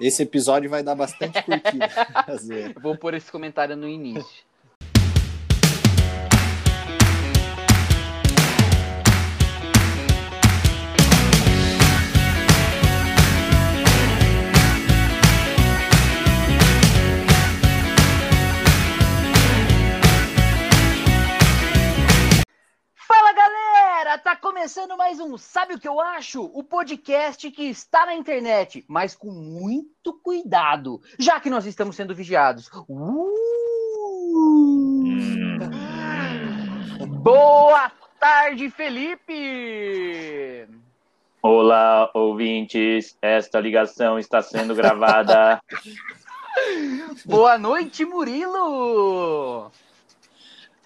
Esse episódio vai dar bastante curtida. Vou pôr esse comentário no início. Um Sabe o que eu acho? O podcast que está na internet, mas com muito cuidado, já que nós estamos sendo vigiados. Uh! Boa tarde, Felipe! Olá, ouvintes. Esta ligação está sendo gravada. Boa noite, Murilo!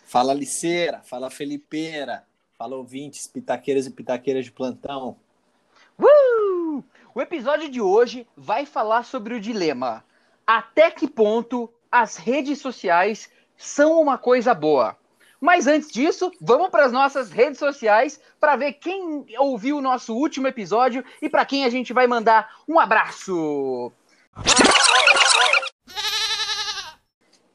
Fala, Liceira. Fala, Felipeira. Fala ouvintes, pitaqueiras e pitaqueiras de plantão. Uh! O episódio de hoje vai falar sobre o dilema: até que ponto as redes sociais são uma coisa boa? Mas antes disso, vamos para as nossas redes sociais para ver quem ouviu o nosso último episódio e para quem a gente vai mandar um abraço.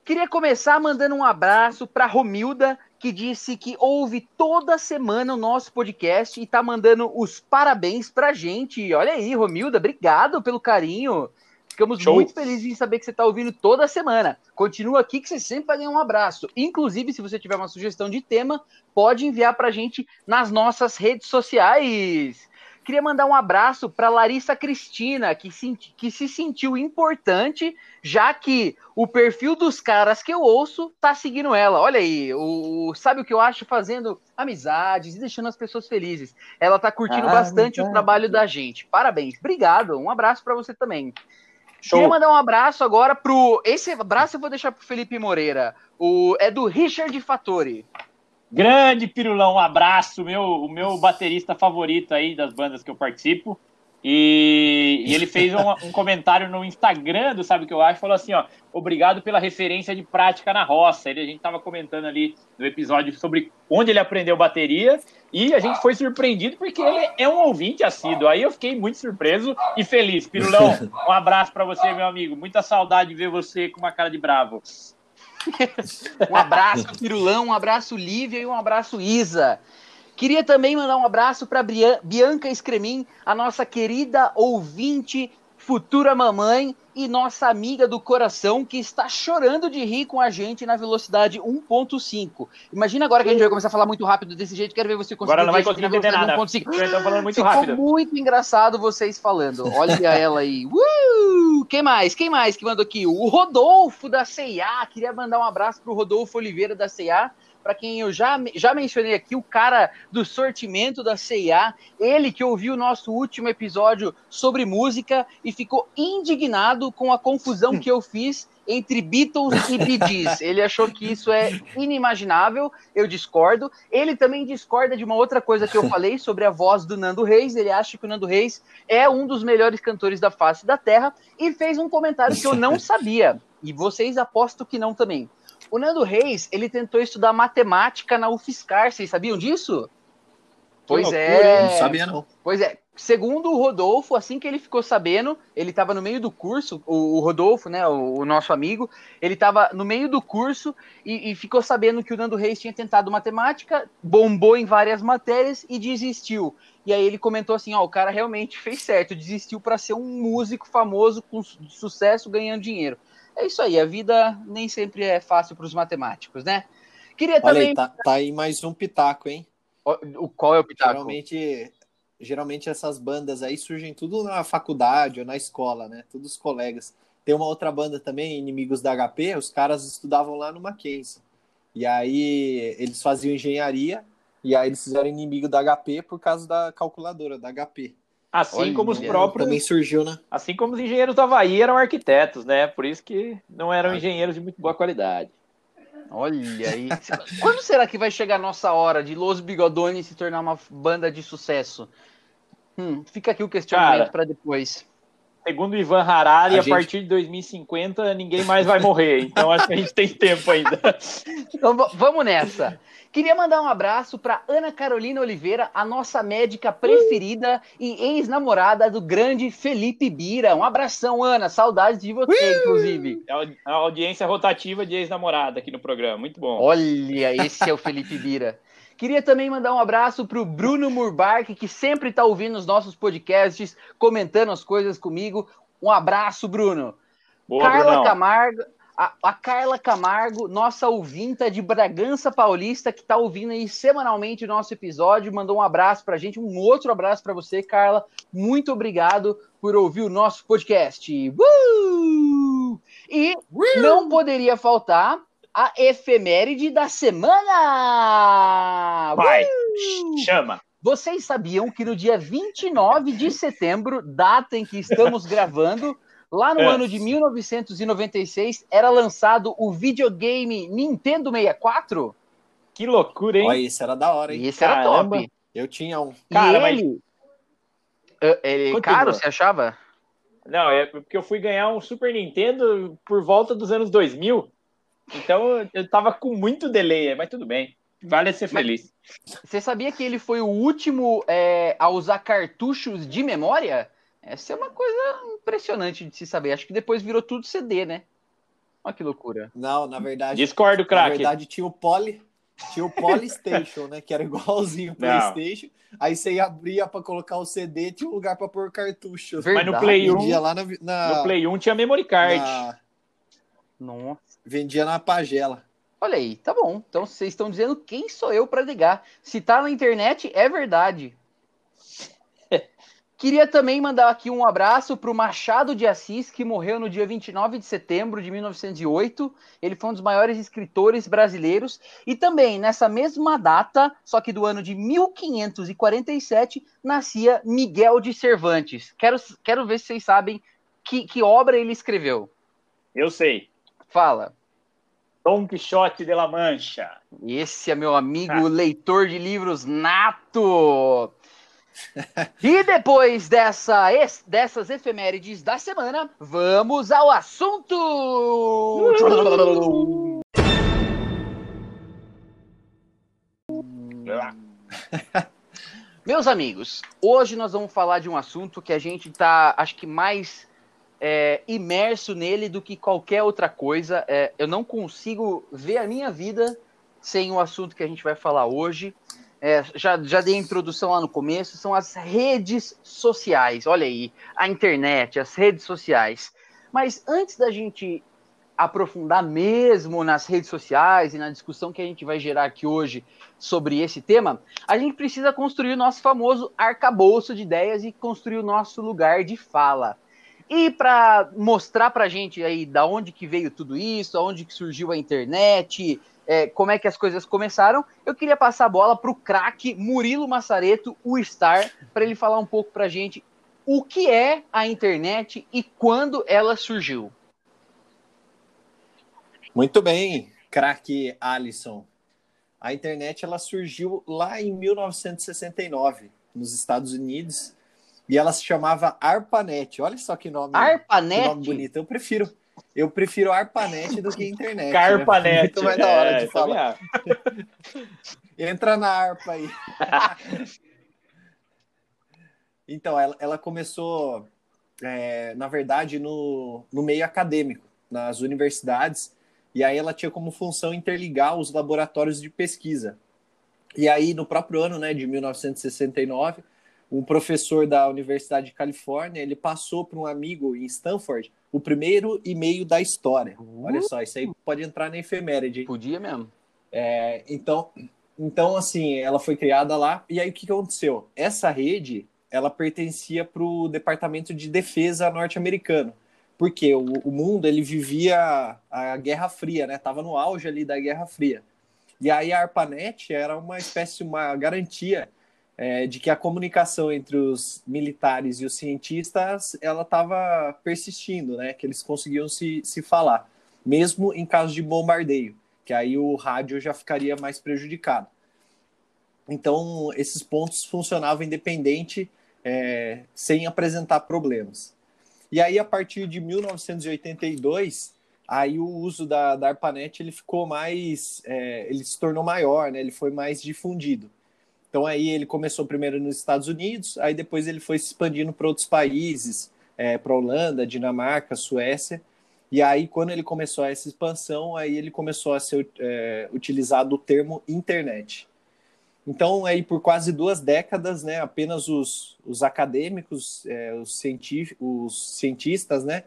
Queria começar mandando um abraço para Romilda, que disse que ouve toda semana o nosso podcast e tá mandando os parabéns pra gente. Olha aí, Romilda, obrigado pelo carinho. Ficamos Show. muito felizes em saber que você está ouvindo toda semana. Continua aqui que você sempre vai ganhar um abraço. Inclusive, se você tiver uma sugestão de tema, pode enviar para a gente nas nossas redes sociais. Queria mandar um abraço para Larissa Cristina, que, que se sentiu importante, já que o perfil dos caras que eu ouço tá seguindo ela. Olha aí, o, sabe o que eu acho? Fazendo amizades e deixando as pessoas felizes. Ela tá curtindo ah, bastante o trabalho da gente. Parabéns. Obrigado. Um abraço para você também. Show. Queria mandar um abraço agora pro. Esse abraço eu vou deixar pro Felipe Moreira. O... É do Richard Fattori. Grande Pirulão, um abraço, meu, o meu baterista favorito aí das bandas que eu participo. E, e ele fez um, um, comentário no Instagram do Sabe o que eu acho, falou assim, ó, obrigado pela referência de prática na roça. Ele, a gente estava comentando ali no episódio sobre onde ele aprendeu bateria e a gente foi surpreendido porque ele é um ouvinte assíduo. Aí eu fiquei muito surpreso e feliz. Pirulão, um abraço para você, meu amigo. Muita saudade de ver você com uma cara de bravo. um abraço, Pirulão, um abraço, Lívia e um abraço, Isa. Queria também mandar um abraço para Bianca Escremin, a nossa querida ouvinte, futura mamãe e nossa amiga do coração que está chorando de rir com a gente na velocidade 1.5. Imagina agora que a gente vai começar a falar muito rápido desse jeito, quero ver você conseguir. Agora não vai conseguir entender nada. 1.5. falando muito Ficou rápido. muito engraçado vocês falando. Olha ela aí. Uh! Quem mais? Quem mais que mandou aqui? O Rodolfo da CIA. Queria mandar um abraço pro Rodolfo Oliveira da CIA para quem eu já, já mencionei aqui, o cara do sortimento da CIA, ele que ouviu o nosso último episódio sobre música e ficou indignado com a confusão que eu fiz entre Beatles e Bee Gees. Ele achou que isso é inimaginável, eu discordo. Ele também discorda de uma outra coisa que eu falei sobre a voz do Nando Reis. Ele acha que o Nando Reis é um dos melhores cantores da face da Terra e fez um comentário que eu não sabia. E vocês aposto que não também. O Nando Reis, ele tentou estudar matemática na UFSCar, vocês sabiam disso? Pois loucura, é. Não sabia, não. Pois é. Segundo o Rodolfo, assim que ele ficou sabendo, ele estava no meio do curso, o, Rodolfo, né, o, o, nosso amigo, ele estava no meio do curso e, e, ficou sabendo que o Nando Reis tinha tentado matemática, bombou em várias matérias e desistiu. E aí ele comentou assim, ó, o cara realmente fez certo, desistiu para ser um músico famoso com sucesso, ganhando dinheiro. É isso aí, a vida nem sempre é fácil para os matemáticos, né? Queria Olha também. Aí, tá, tá, aí mais um pitaco, hein? O, o, qual é o pitaco? Geralmente, geralmente essas bandas aí surgem tudo na faculdade ou na escola, né? Todos os colegas. Tem uma outra banda também, Inimigos da HP, os caras estudavam lá no Mackenzie. E aí eles faziam engenharia, e aí eles fizeram inimigo da HP por causa da calculadora, da HP. Assim Olha, como os próprios. Também surgiu, né? Assim como os engenheiros do Havaí eram arquitetos, né? Por isso que não eram engenheiros de muito boa qualidade. Olha aí. Quando será que vai chegar a nossa hora de Los Bigodones se tornar uma banda de sucesso? Hum, fica aqui o questionamento para depois. Segundo Ivan Harari, a, A gente- partir de 2050 ninguém mais vai morrer. Então acho que a gente tem tempo ainda. Então vamos nessa. Queria mandar um abraço para Ana Carolina Oliveira, a nossa médica preferida e ex-namorada do grande Felipe Bira. Um abração, Ana. Saudades de você, inclusive. É a- a audiência rotativa de ex-namorada aqui no programa. Muito bom. Olha, esse é o Felipe Bira. Queria também mandar um abraço pro Bruno Murbark, que sempre tá ouvindo os nossos podcasts, comentando as coisas comigo. Um abraço, Bruno. Boa, Carla Brunão. Camargo, a, a Carla Camargo, nossa ouvinta de Bragança Paulista, que tá ouvindo aí semanalmente o nosso episódio, mandou um abraço pra gente, um outro abraço pra você, Carla. Muito obrigado por ouvir o nosso podcast. Uh! E não poderia faltar a efeméride da semana! Vai, Uh! chama. Vocês sabiam que no dia 29 de setembro, data em que estamos gravando, lá no É. ano de 1996, era lançado o videogame Nintendo 64? Que loucura, hein? Olha, esse era da hora, hein? E esse era top. Eu tinha um. Cara, e mas- ele... É, ele Continua. caro, você achava? Não, é porque eu fui ganhar um Super Nintendo por volta dos anos 2000. Então eu tava com muito delay, mas tudo bem. Vale ser feliz. Você sabia que ele foi o último é, a usar cartuchos de memória? Essa é uma coisa impressionante de se saber. Acho que depois virou tudo CD, né? Olha que loucura. Não, na verdade. Discordo, Na craque. verdade, tinha o Poly. Tinha o Polystation, né? Que era igualzinho o Não. PlayStation. Aí você abria pra colocar o CD, tinha um lugar pra pôr cartucho. Mas no Play um- Vendia lá na, na, No Play 1 tinha memory card. na- Nossa. Vendia na pagela. Olha aí, tá bom. Então vocês estão dizendo quem sou eu para ligar. Se tá na internet, é verdade. Queria também mandar aqui um abraço para o Machado de Assis, que morreu no dia 29 de setembro de 1908. Ele foi um dos maiores escritores brasileiros. E também, nessa mesma data, só que do ano de 1547, nascia Miguel de Cervantes. Quero, quero ver se vocês sabem que, que obra ele escreveu. Eu sei. Fala. Dom Quixote de la Mancha. Esse é meu amigo leitor de livros nato. E depois dessa, es- dessas efemérides da semana, vamos ao assunto! Meus amigos, hoje nós vamos falar de um assunto que a gente tá, acho que mais é, imerso nele do que qualquer outra coisa. É, eu não consigo ver a minha vida sem o assunto que a gente vai falar hoje. É, já, já dei a introdução lá no começo, são as redes sociais. Olha aí, a internet, as redes sociais. Mas antes da gente aprofundar mesmo nas redes sociais e na discussão que a gente vai gerar aqui hoje sobre esse tema, a gente precisa construir o nosso famoso arcabouço de ideias e construir o nosso lugar de fala. E para mostrar para gente aí da onde que veio tudo isso, aonde que surgiu a internet, é, como é que as coisas começaram, eu queria passar a bola para o craque Murilo Massareto, o Star, para ele falar um pouco para gente o que é a internet e quando ela surgiu. Muito bem, craque Alisson. A internet ela surgiu lá em 1969 nos Estados Unidos e ela se chamava ARPANET. Olha só que nome, que ARPANET? nome bonito. Eu prefiro, eu prefiro ARPANET do que internet. né? Carpanet. Muito mais da hora É, de falar. Entra na harpa aí. então, ela, ela começou, é, na verdade, no, no meio acadêmico, nas universidades, e aí ela tinha como função interligar os laboratórios de pesquisa. E aí, no próprio ano né, de 1969, um professor da Universidade de Califórnia, ele passou para um amigo em Stanford o primeiro e-mail da história. Olha só, isso aí pode entrar na efeméride. Podia mesmo. É, então, então, assim, ela foi criada lá. E aí, o que, que aconteceu? Essa rede, ela pertencia para o Departamento de Defesa norte-americano. Porque o, o mundo, ele vivia a Guerra Fria, né? Tava no auge ali da Guerra Fria. E aí, a ARPANET era uma espécie, uma garantia é, de que a comunicação entre os militares e os cientistas, ela estava persistindo, né? Que eles conseguiam se, se falar, mesmo em caso de bombardeio que aí o rádio já ficaria mais prejudicado. Então, esses pontos funcionavam independente, é, sem apresentar problemas. E aí, a partir de 1982, aí o uso da, da ARPANET ele ficou mais, é, ele se tornou maior, né? Ele foi mais difundido. Então aí ele começou primeiro nos Estados Unidos, aí depois ele foi se expandindo para outros países, é, para Holanda, Dinamarca, Suécia. E aí quando ele começou essa expansão, aí ele começou a ser é, utilizado o termo internet. Então aí por quase duas décadas, né, apenas os, os acadêmicos, é, os, os cientistas, né,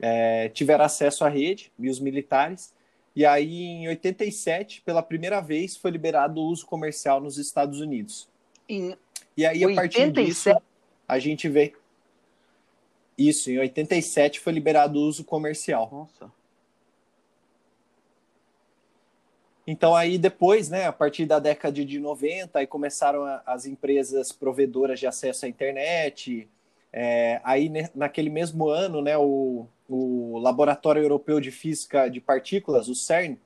é, tiveram acesso à rede e os militares. E aí, em 87, pela primeira vez, foi liberado o uso comercial nos Estados Unidos. Em e aí, 87? a partir disso, a gente vê. Isso, em 87 foi liberado o uso comercial. Nossa. Então aí depois, né, a partir da década de 90, aí começaram as empresas provedoras de acesso à internet. É, aí naquele mesmo ano, né, o, o Laboratório Europeu de Física de Partículas, o CERN,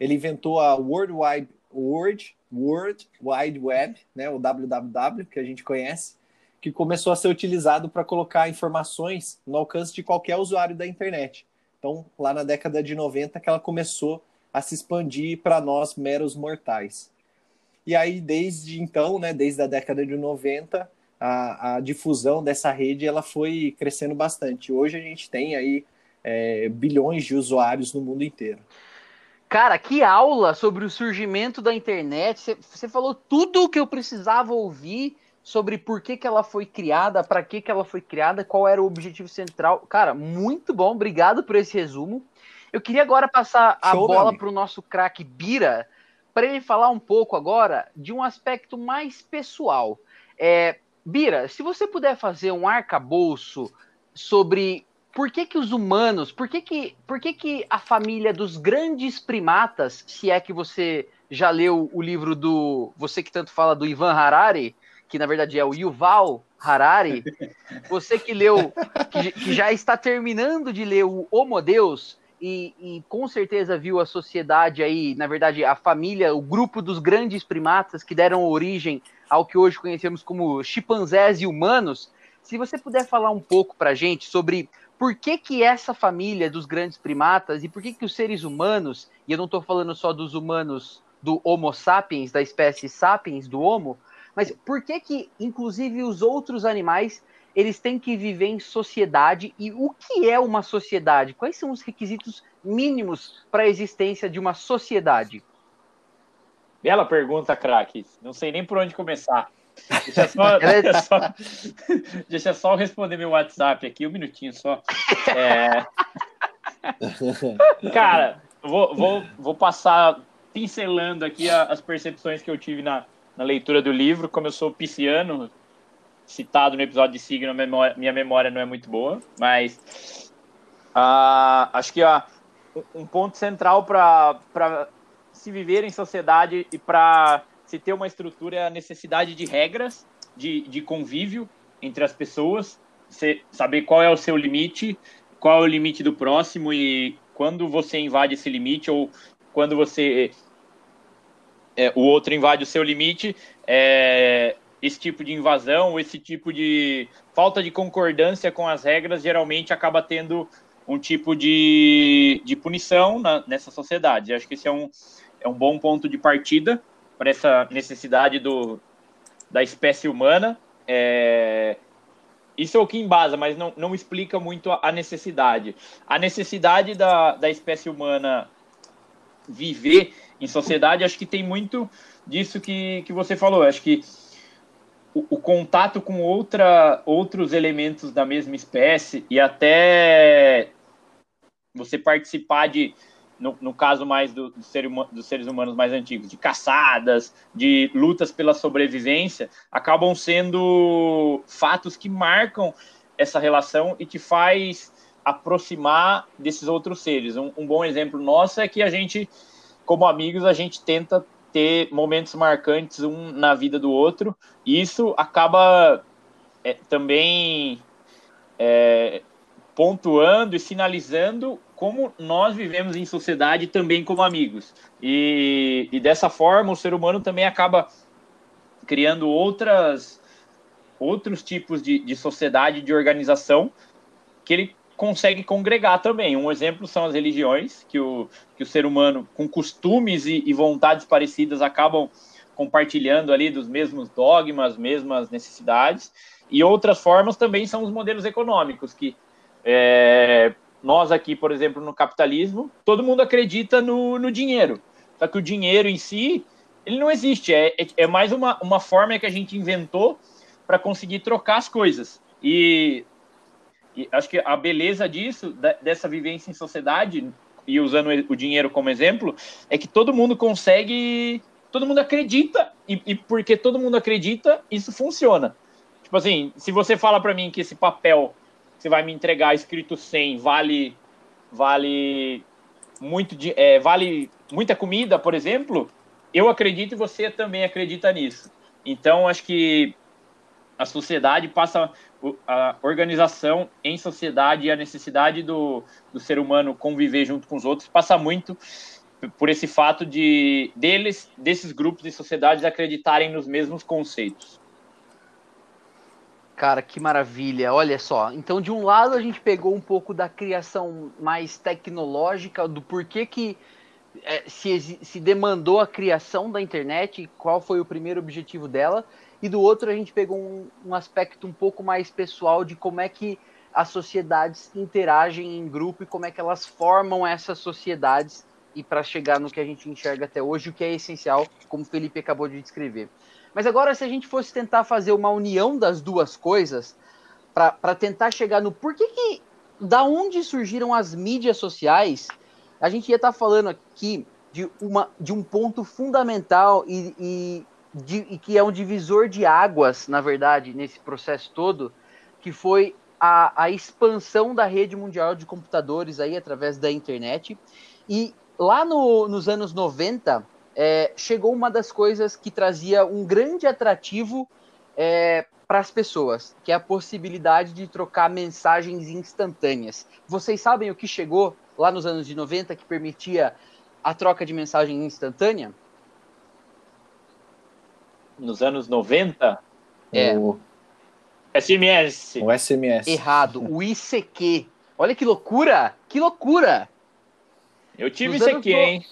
ele inventou a World Wide, World, World Wide Web, né, o WWW, que a gente conhece, que começou a ser utilizado para colocar informações no alcance de qualquer usuário da internet. Então, lá na década de 90 que ela começou a se expandir para nós meros mortais. E aí, desde então, né, desde a década de 90, a, a difusão dessa rede ela foi crescendo bastante. Hoje a gente tem aí é, bilhões de usuários no mundo inteiro. Cara, que aula sobre o surgimento da internet. Você falou tudo o que eu precisava ouvir sobre por que, que ela foi criada, para que, que ela foi criada, qual era o objetivo central. Cara, muito bom, obrigado por esse resumo. Eu queria agora passar a Show, bola para o nosso craque Bira, para ele falar um pouco agora de um aspecto mais pessoal. É, Bira, se você puder fazer um arcabouço sobre por que, que os humanos, por que, que, por que, que a família dos grandes primatas, se é que você já leu o livro do. Você que tanto fala do Ivan Harari, que na verdade é o Yuval Harari, você que leu, que, que já está terminando de ler o Homo Deus, e, e, com certeza viu a sociedade aí, na verdade, a família, o grupo dos grandes primatas que deram origem ao que hoje conhecemos como chimpanzés e humanos. Se você puder falar um pouco para a gente sobre por que, que essa família dos grandes primatas e por que, que os seres humanos, e eu não estou falando só dos humanos do Homo sapiens, da espécie sapiens, do Homo, mas por que que, inclusive, os outros animais eles têm que viver em sociedade e o que é uma sociedade? Quais são os requisitos mínimos para a existência de uma sociedade? Bela pergunta, craque. Não sei nem por onde começar. Deixa só, deixa só, deixa só eu responder meu WhatsApp aqui, um minutinho só. É... Cara, vou, vou, vou passar pincelando aqui as percepções que eu tive na, na leitura do livro. Como eu sou pisciano, citado no episódio de signo, memória, minha memória não é muito boa, mas uh, acho que uh, um ponto central para se viver em sociedade e para se ter uma estrutura é a necessidade de regras, de, de convívio entre as pessoas, saber qual é o seu limite, qual é o limite do próximo e quando você invade esse limite ou quando você é, o outro invade o seu limite, é, esse tipo de invasão, esse tipo de falta de concordância com as regras, geralmente acaba tendo um tipo de, de punição na, nessa sociedade. Acho que esse é um, é um bom ponto de partida para essa necessidade do, da espécie humana. É, isso é o que embasa, mas não, não explica muito a, necessidade. A necessidade da, da espécie humana viver em sociedade, acho que tem muito disso que, que você falou. Acho que o, o, contato com outra, outros elementos da mesma espécie e até você participar de, no, no caso mais do, do ser, dos seres humanos mais antigos, de caçadas, de lutas pela sobrevivência, acabam sendo fatos que marcam essa relação e te faz aproximar desses outros seres. Um, um bom exemplo nosso é que a gente, como amigos, a gente tenta ter momentos marcantes um na vida do outro, e isso acaba é, também é, pontuando e sinalizando como nós vivemos em sociedade também como amigos. E, e dessa forma, o ser humano também acaba criando outras outros tipos de, de sociedade, de organização, que ele consegue congregar também. Um exemplo são as religiões, que o, que o ser humano, com costumes e, e vontades parecidas, acabam compartilhando ali dos mesmos dogmas, mesmas necessidades. E outras formas também são os modelos econômicos, que é, nós aqui, por exemplo, no capitalismo, todo mundo acredita no, no dinheiro. Só que o dinheiro em si, ele não existe. É, é, é mais uma, uma forma que a gente inventou para conseguir trocar as coisas. E, e, acho que a beleza disso, da, dessa vivência em sociedade, e usando o dinheiro como exemplo, é que todo mundo consegue, todo mundo acredita, e, e porque todo mundo acredita, isso funciona. Tipo assim, se você fala para mim que esse papel você vai me entregar escrito 100 vale vale muito de, é, vale muita comida, por exemplo, eu acredito e você também acredita nisso. Então, acho que a sociedade passa a organização em sociedade e a necessidade do, do ser humano conviver junto com os outros passa muito por esse fato de deles desses grupos e sociedades acreditarem nos mesmos conceitos. Cara, que maravilha. Olha só. Então, de um lado, a gente pegou um pouco da criação mais tecnológica, do porquê que é, se, se demandou a criação da internet, qual foi o primeiro objetivo dela. E do outro, a gente pegou um, um aspecto um pouco mais pessoal de como é que as sociedades interagem em grupo e como é que elas formam essas sociedades e para chegar no que a gente enxerga até hoje, o que é essencial, como o Felipe acabou de descrever. Mas agora, se a gente fosse tentar fazer uma união das duas coisas, para tentar chegar no porquê que. Da onde surgiram as mídias sociais, a gente ia estar tá falando aqui de, uma, de um ponto fundamental e, e, de, e que é um divisor de águas, na verdade, nesse processo todo, que foi a, a expansão da rede mundial de computadores aí através da internet. E lá no, nos anos 90, é, chegou uma das coisas que trazia um grande atrativo é, para as pessoas, que é a possibilidade de trocar mensagens instantâneas. Vocês sabem o que chegou lá nos anos de 90 que permitia a troca de mensagem instantânea? Nos anos 90? É. O SMS. O SMS. Errado. O ICQ. Olha que loucura! Que loucura! Eu tive ICQ, hein?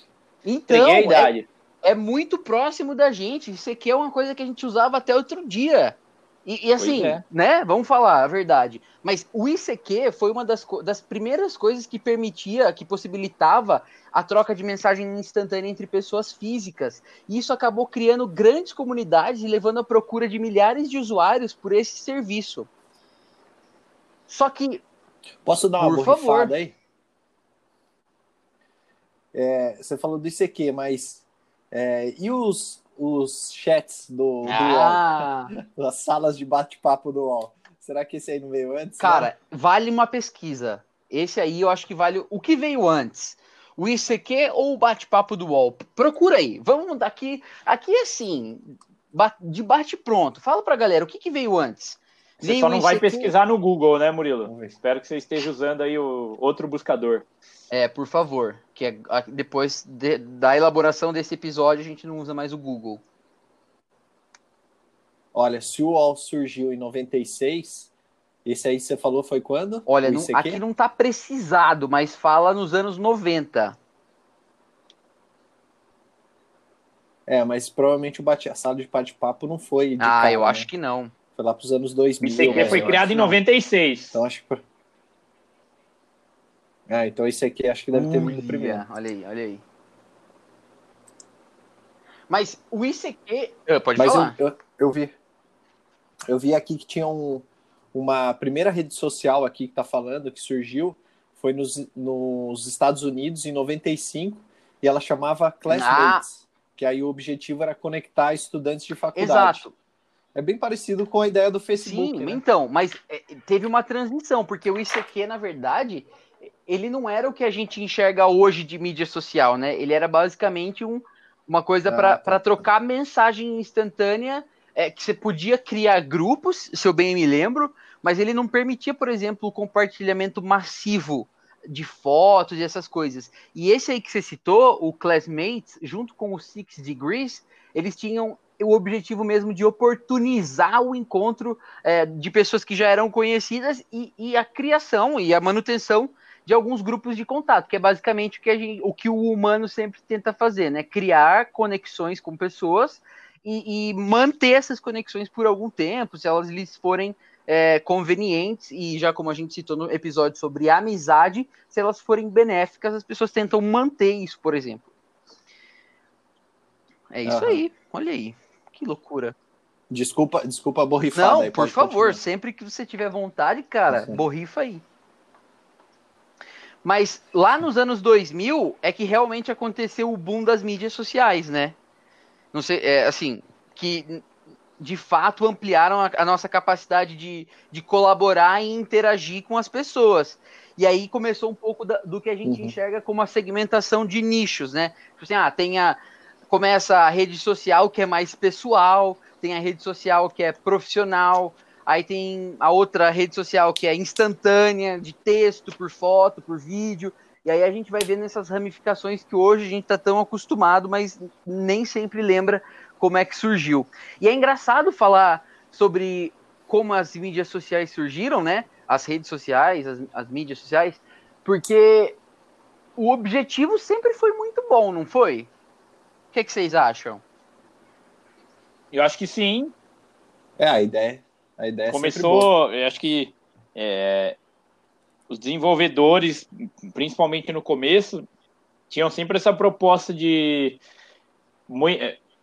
Então, a idade é muito próximo da gente. Isso aqui é uma coisa que a gente usava até outro dia. E, e assim, é. né? Vamos falar a verdade. Mas o ICQ foi uma das, das primeiras coisas que permitia, que possibilitava a troca de mensagem instantânea entre pessoas físicas. E isso acabou criando grandes comunidades e levando à procura de milhares de usuários por esse serviço. Só que. Posso dar uma por favor. aí? É, você falou do ICQ, mas é, e os, os chats do, ah. do UOL? As salas de bate-papo do UOL? Será que esse aí não veio antes? Cara, né? vale uma pesquisa. Esse aí eu acho que vale. O que veio antes? O ICQ ou o bate-papo do UOL? Procura aí. Vamos daqui. Aqui é assim, de bate pronto. Fala pra galera, o que, que veio antes? Você só não vai pesquisar no Google, né, Murilo? Espero que você esteja usando aí o outro buscador. É, por favor. Que é, depois de, da elaboração desse episódio, a gente não usa mais o Google. Olha, se o UOL surgiu em 96, esse aí você falou foi quando? Olha, não, aqui não tá precisado, mas fala nos anos 90. É, mas provavelmente o bate, a sala de bate-papo não foi. ah, cara, eu né? acho que não. Foi lá pros anos 2000. O ICQ foi criado em 96. Então acho que ah, então esse aqui acho que deve ter vindo primeiro. Olha aí, olha aí. Mas o ICQ. Ah, pode Mas falar. Eu, eu, eu, vi. Eu vi aqui que tinha um, uma primeira rede social aqui que tá falando, que surgiu, foi nos, nos Estados Unidos em 95, e ela chamava Classmates. Ah. Que aí o objetivo era conectar estudantes de faculdade. Exato. É bem parecido com a ideia do Facebook. Sim, né? então, mas é, teve uma transição, porque o ICQ, na verdade, ele não era o que a gente enxerga hoje de mídia social, né? Ele era basicamente um, uma coisa ah, para tá. trocar mensagem instantânea, é, que você podia criar grupos, se eu bem me lembro, mas ele não permitia, por exemplo, o compartilhamento massivo de fotos e essas coisas. E esse aí que você citou, o Classmates, junto com o Six Degrees, eles tinham o objetivo mesmo de oportunizar o encontro é, de pessoas que já eram conhecidas e, e, a criação e a manutenção de alguns grupos de contato, que é basicamente o que, gente, o, que o humano sempre tenta fazer, né? Criar conexões com pessoas e, e manter essas conexões por algum tempo, se elas lhes forem é, convenientes, e já como a gente citou no episódio sobre amizade, se elas forem benéficas, as pessoas tentam manter isso, por exemplo. É isso uhum. aí, olha aí, que loucura. Desculpa, desculpa a borrifada Não, aí, por favor, continuar. sempre que você tiver vontade, cara, uhum. borrifa aí. Mas lá nos anos 2000 é que realmente aconteceu o boom das mídias sociais, né? Não sei, é, assim, que de fato ampliaram a, a, nossa capacidade de, de colaborar e interagir com as pessoas. E aí começou um pouco da, do que a gente uhum. enxerga como a segmentação de nichos, né? Tipo assim, ah, tem a, começa a rede social que é mais pessoal, tem a rede social que é profissional, aí tem a outra rede social que é instantânea, de texto, por foto, por vídeo. E aí a gente vai vendo essas ramificações que hoje a gente está tão acostumado, mas nem sempre lembra como é que surgiu. E é engraçado falar sobre como as mídias sociais surgiram, né? As redes sociais, as, as mídias sociais, porque o objetivo sempre foi muito bom, não foi? O que, é que vocês acham? Eu acho que sim. É, a ideia. A ideia é Começou, eu acho que é, os desenvolvedores, principalmente no começo, tinham sempre essa proposta de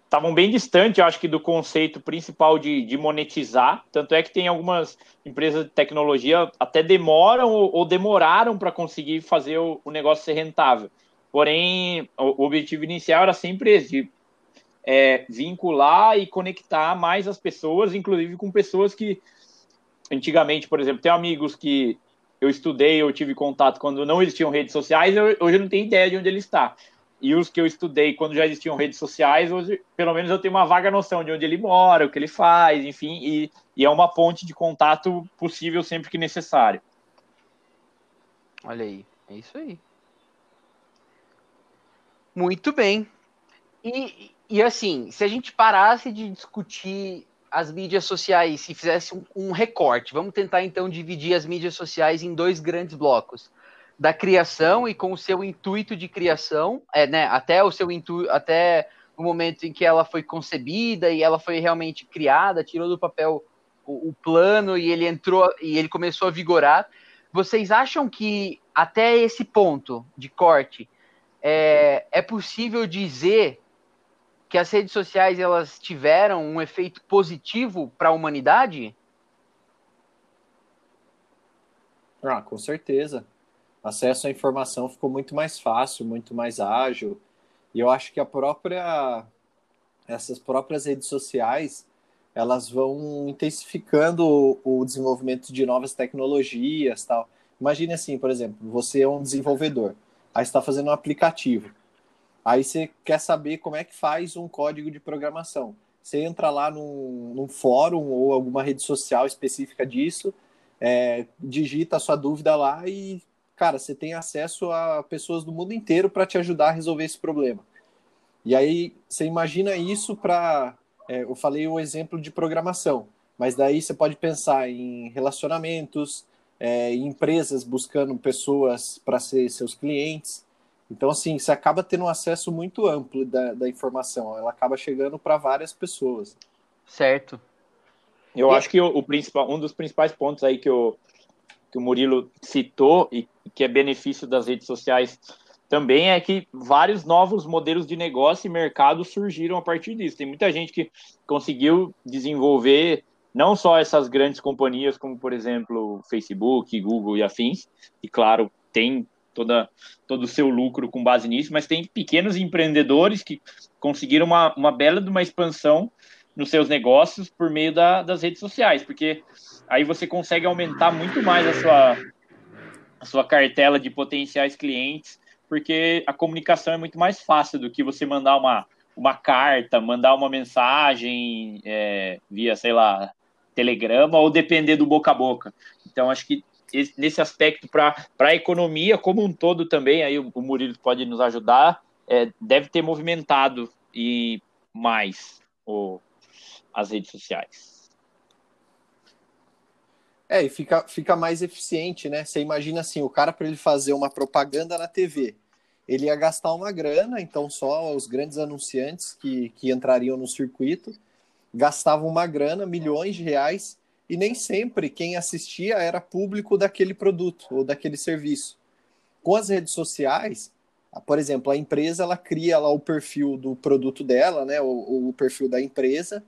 estavam bem distantes, eu acho que, do conceito principal de, de, monetizar. Tanto é que tem algumas empresas de tecnologia até demoram ou, ou demoraram para conseguir fazer o, o, negócio ser rentável. Porém, o, objetivo inicial era sempre esse, é, vincular e conectar mais as pessoas, inclusive com pessoas que antigamente, por exemplo, tem amigos que eu estudei, eu tive contato quando não existiam redes sociais, eu, hoje eu não tenho ideia de onde ele está e os que eu estudei quando já existiam redes sociais, hoje pelo menos eu tenho uma vaga noção de onde ele mora, o que ele faz, enfim, e, e é uma ponte de contato possível sempre que necessário. Olha aí, é isso aí. Muito bem. E, e assim, se a gente parasse de discutir as mídias sociais e fizesse um, um recorte, vamos tentar então dividir as mídias sociais em dois grandes blocos da criação e com o seu intuito de criação, é, né, até o seu intuito, até o momento em que ela foi concebida e ela foi realmente criada, tirou do papel o, o plano e ele entrou e ele começou a vigorar. Vocês acham que até esse ponto de corte é, é possível dizer que as redes sociais elas tiveram um efeito positivo para a humanidade? Ah, com certeza acesso à informação ficou muito mais fácil, muito mais ágil. E eu acho que a própria essas próprias redes sociais, elas vão intensificando o, desenvolvimento de novas tecnologias, tal. Imagine assim, por exemplo, você é um desenvolvedor, aí está fazendo um aplicativo. Aí você quer saber como é que faz um código de programação. Você entra lá num, num fórum ou alguma rede social específica disso, é, digita a sua dúvida lá e cara, você tem acesso a pessoas do mundo inteiro para te ajudar a resolver esse problema. E aí você imagina isso para. É, eu falei o exemplo de programação, mas daí você pode pensar em relacionamentos, é, em empresas buscando pessoas para ser seus clientes. Então, assim, você acaba tendo um acesso muito amplo da, da informação, ela acaba chegando para várias pessoas. Certo. Eu e... acho que o, o, principal, um dos principais pontos aí que o, que o Murilo citou e que é benefício das redes sociais também é que vários novos modelos de negócio e mercado surgiram a partir disso. Tem muita gente que conseguiu desenvolver não só essas grandes companhias, como por exemplo Facebook, Google e afins, e claro, tem toda, todo o seu lucro com base nisso, mas tem pequenos empreendedores que conseguiram uma, uma bela de uma expansão nos seus negócios por meio da, das redes sociais, porque aí você consegue aumentar muito mais a sua, a sua cartela de potenciais clientes, porque a comunicação é muito mais fácil do que você mandar uma, uma carta, mandar uma mensagem é, via, sei lá, telegrama ou depender do boca a boca. Então, acho que nesse aspecto, para a economia como um todo também, aí o Murilo pode nos ajudar, é, deve ter movimentado e mais o, as redes sociais. É, e fica, fica mais eficiente, né? Você imagina assim, o cara para ele fazer uma propaganda na TV, ele ia gastar uma grana, então só os grandes anunciantes que, que entrariam no circuito gastavam uma grana, milhões de reais, e nem sempre quem assistia era público daquele produto ou daquele serviço. Com as redes sociais, por exemplo, a empresa ela cria lá o perfil do produto dela, né, o, o perfil da empresa,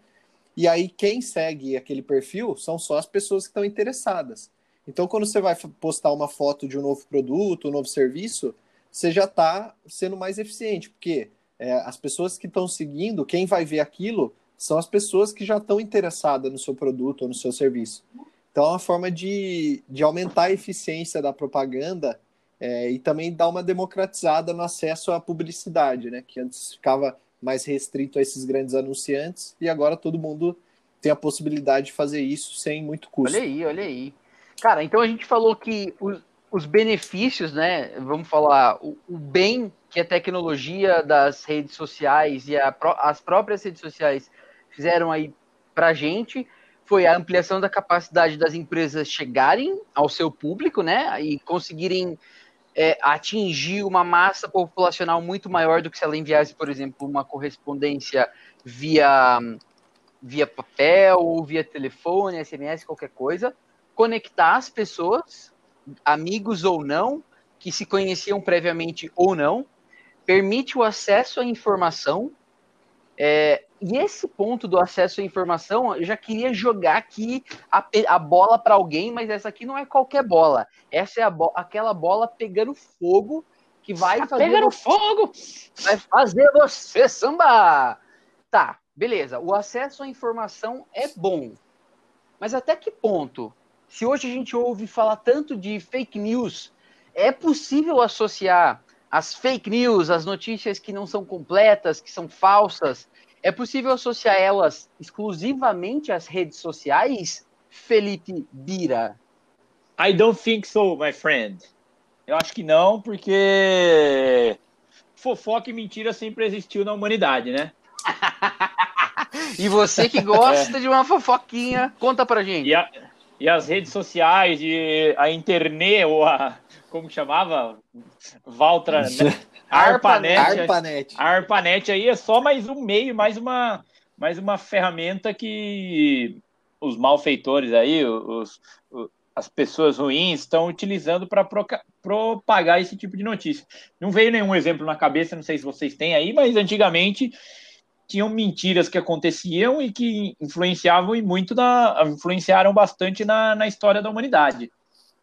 e aí quem segue aquele perfil são só as pessoas que estão interessadas. Então, quando você vai postar uma foto de um novo produto, um novo serviço, você já está sendo mais eficiente, porque é, as pessoas que estão seguindo, quem vai ver aquilo, são as pessoas que já estão interessadas no seu produto ou no seu serviço. Então, é uma forma de, de aumentar a eficiência da propaganda é, e também dar uma democratizada no acesso à publicidade, né? Que antes ficava mais restrito a esses grandes anunciantes e agora todo mundo tem a possibilidade de fazer isso sem muito custo. Olha aí, olha aí. Cara, então a gente falou que os, os benefícios, né? Vamos falar o, o, bem que a tecnologia das redes sociais e a, as próprias redes sociais fizeram aí para gente foi a ampliação da capacidade das empresas chegarem ao seu público, né? E conseguirem é, atingir uma massa populacional muito maior do que se ela enviasse, por exemplo, uma correspondência via, via papel, ou via telefone, SMS, qualquer coisa, conectar as pessoas, amigos ou não, que se conheciam previamente ou não, permite o acesso à informação. É, e esse ponto do acesso à informação, eu já queria jogar aqui a, a bola para alguém, mas essa aqui não é qualquer bola. Essa é bo aquela bola pegando fogo que vai tá fazer. Pegando você, fogo! Vai fazer você sambar! Tá, beleza. O acesso à informação é bom. Mas até que ponto? Se hoje a gente ouve falar tanto de fake news, é possível associar as fake news, as notícias que não são completas, que são falsas, é possível associar elas exclusivamente às redes sociais, Felipe Bira? I don't think so, my friend. Eu acho que não, porque fofoca e mentira sempre existiu na humanidade, né? e você que gosta é. de uma fofoquinha, conta pra gente. E, a, e, as redes sociais, e a internet, ou a. Como chamava? Valtra. Né? ARPANET. ARPANET. ARPANET aí é só mais um meio, mais uma, mais uma ferramenta que os malfeitores aí, os, os as pessoas ruins estão utilizando para propagar esse tipo de notícia. Não veio nenhum exemplo na cabeça, não sei se vocês têm aí, mas antigamente tinham mentiras que aconteciam e que influenciavam e muito na, influenciaram bastante na, na história da humanidade.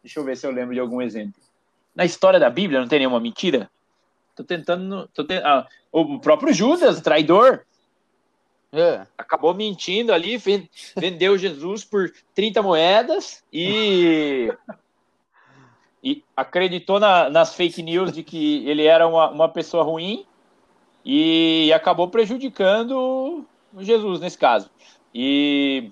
Deixa eu ver se eu lembro de algum exemplo. Na história da Bíblia não tem nenhuma mentira? Tô tentando. Tô te... ah, o próprio Judas, traidor, é. acabou mentindo ali, vendeu Jesus por 30 moedas e, e acreditou na, nas fake news de que ele era uma, uma pessoa ruim e acabou prejudicando Jesus nesse caso. E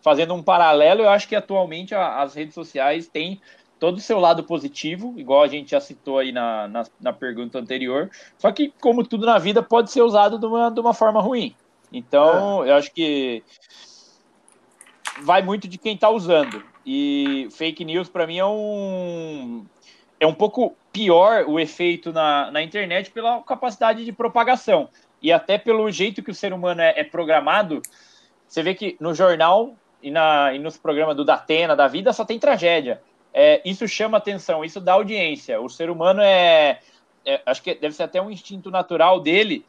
fazendo um paralelo, eu acho que atualmente as redes sociais têm todo o seu lado positivo, igual a gente já citou aí na, na, na, pergunta anterior. Só que, como tudo na vida, pode ser usado de uma, de uma forma ruim. Então, é. eu acho que vai muito de quem está usando. E fake news, para mim, é um. É um pouco pior o efeito na, na internet pela capacidade de propagação. E até pelo jeito que o ser humano é, é programado. Você vê que no jornal e, na, e nos programas do Datena, da vida, só tem tragédia é, isso chama atenção, isso dá audiência. O ser humano é, é, acho que deve ser até um instinto natural dele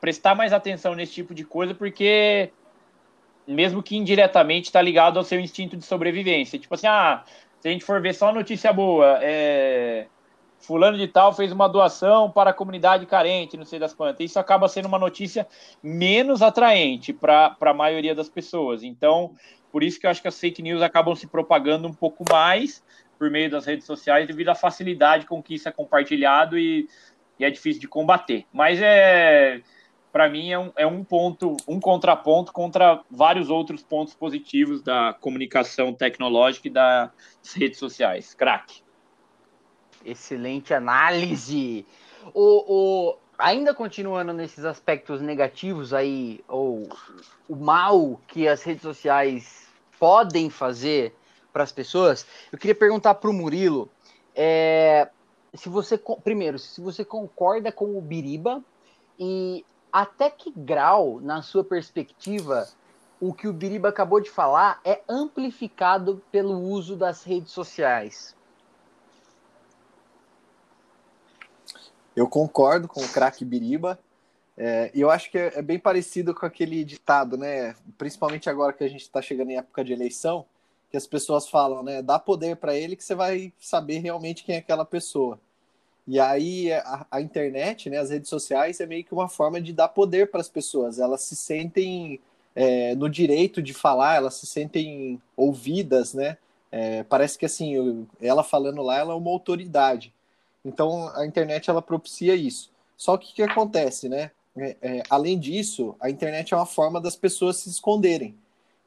prestar mais atenção nesse tipo de coisa, porque mesmo que indiretamente está ligado ao seu instinto de sobrevivência. Tipo assim, ah, se a gente for ver só notícia boa, é, fulano de tal fez uma doação para a comunidade carente, não sei das quantas. Isso acaba sendo uma notícia menos atraente para a maioria das pessoas. Então, por isso que eu acho que as fake news acabam se propagando um pouco mais por meio das redes sociais devido à facilidade com que isso é compartilhado e, e é difícil de combater. Mas é para mim é um, é um ponto, um contraponto contra vários outros pontos positivos da comunicação tecnológica e das redes sociais. Crack. Excelente análise. O, o, ainda continuando nesses aspectos negativos aí, ou o mal que as redes sociais podem fazer para as pessoas, eu queria perguntar para o Murilo, é, se você, primeiro, se você concorda com o Biriba e até que grau, na sua perspectiva, o que o Biriba acabou de falar é amplificado pelo uso das redes sociais? Eu concordo com o craque Biriba. É, e eu acho que é, é, bem parecido com aquele ditado, né? Principalmente agora que a gente está chegando em época de eleição, que as pessoas falam, né? Dá poder para ele que você vai saber realmente quem é aquela pessoa. E aí a, a, internet, né, as redes sociais, é meio que uma forma de dar poder para as pessoas. Elas se sentem é, no direito de falar, elas se sentem ouvidas, né? É, parece que assim, ela falando lá, ela é uma autoridade. Então a internet ela propicia isso. Só que o que acontece, né? É, é, além disso, a internet é uma forma das pessoas se esconderem.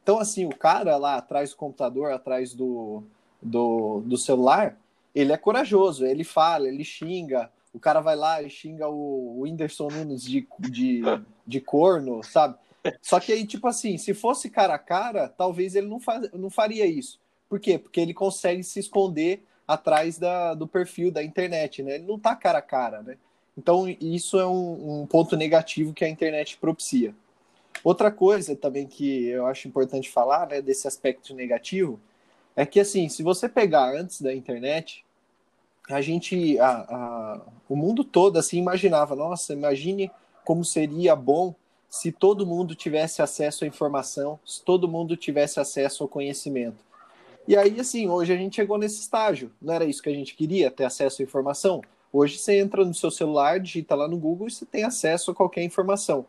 Então, assim, o cara lá atrás do computador, atrás do, do, do celular, ele é corajoso, ele fala, ele xinga. O cara vai lá e xinga o, Whindersson Nunes de, de, de corno, sabe? Só que aí, tipo assim, se fosse cara a cara, talvez ele não, faz, não faria isso. Por quê? Porque ele consegue se esconder atrás da, do perfil da internet, né? Ele não tá cara a cara, né? Então, isso é um, um ponto negativo que a internet propicia. Outra coisa também que eu acho importante falar, né, desse aspecto negativo, é que, assim, se você pegar antes da internet, a gente, a, a, o mundo todo, assim, imaginava, nossa, imagine como seria bom se todo mundo tivesse acesso à informação, se todo mundo tivesse acesso ao conhecimento. E aí, assim, hoje a gente chegou nesse estágio. Não era isso que a gente queria, ter acesso à informação? Hoje você entra no seu celular, digita lá no Google e você tem acesso a qualquer informação.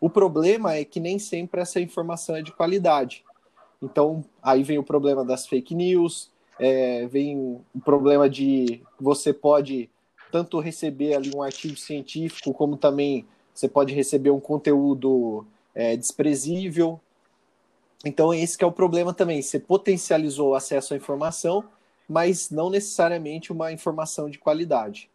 O problema é que nem sempre essa informação é de qualidade. Então, aí vem o problema das fake news, é, vem o problema de você pode tanto receber ali um artigo científico, como também você pode receber um conteúdo é, desprezível, então, esse é o problema também. Você potencializou o acesso à informação, mas não necessariamente uma informação de qualidade.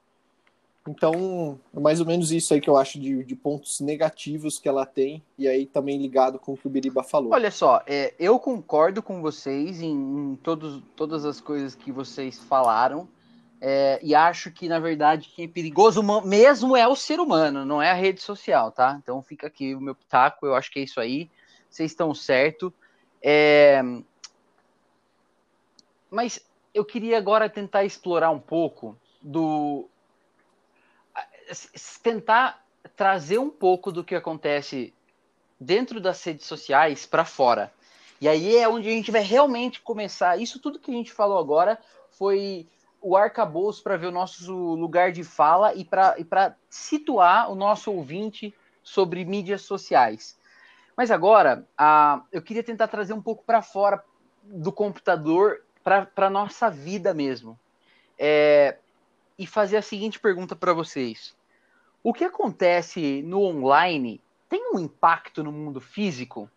Então, é mais ou menos isso aí que eu acho de, de, pontos negativos que ela tem, e aí também ligado com o que o Biriba falou. Olha só, é, eu concordo com vocês em, em todos, todas as coisas que vocês falaram, é, e acho que, na verdade, quem é perigoso mesmo é o ser humano, não é a rede social, tá? Então fica aqui o meu pitaco, eu acho que é isso aí vocês estão certo. É... Mas eu queria agora tentar explorar um pouco do. tentar trazer um pouco do que acontece dentro das redes sociais para fora. E aí é onde a gente vai realmente começar. Isso tudo que a gente falou agora foi o arcabouço para ver o nosso lugar de fala e para situar o nosso ouvinte sobre mídias sociais. Mas agora, a, eu queria tentar trazer um pouco para fora do computador para a nossa vida mesmo. É, e fazer a seguinte pergunta para vocês: O que acontece no online tem um impacto no mundo físico?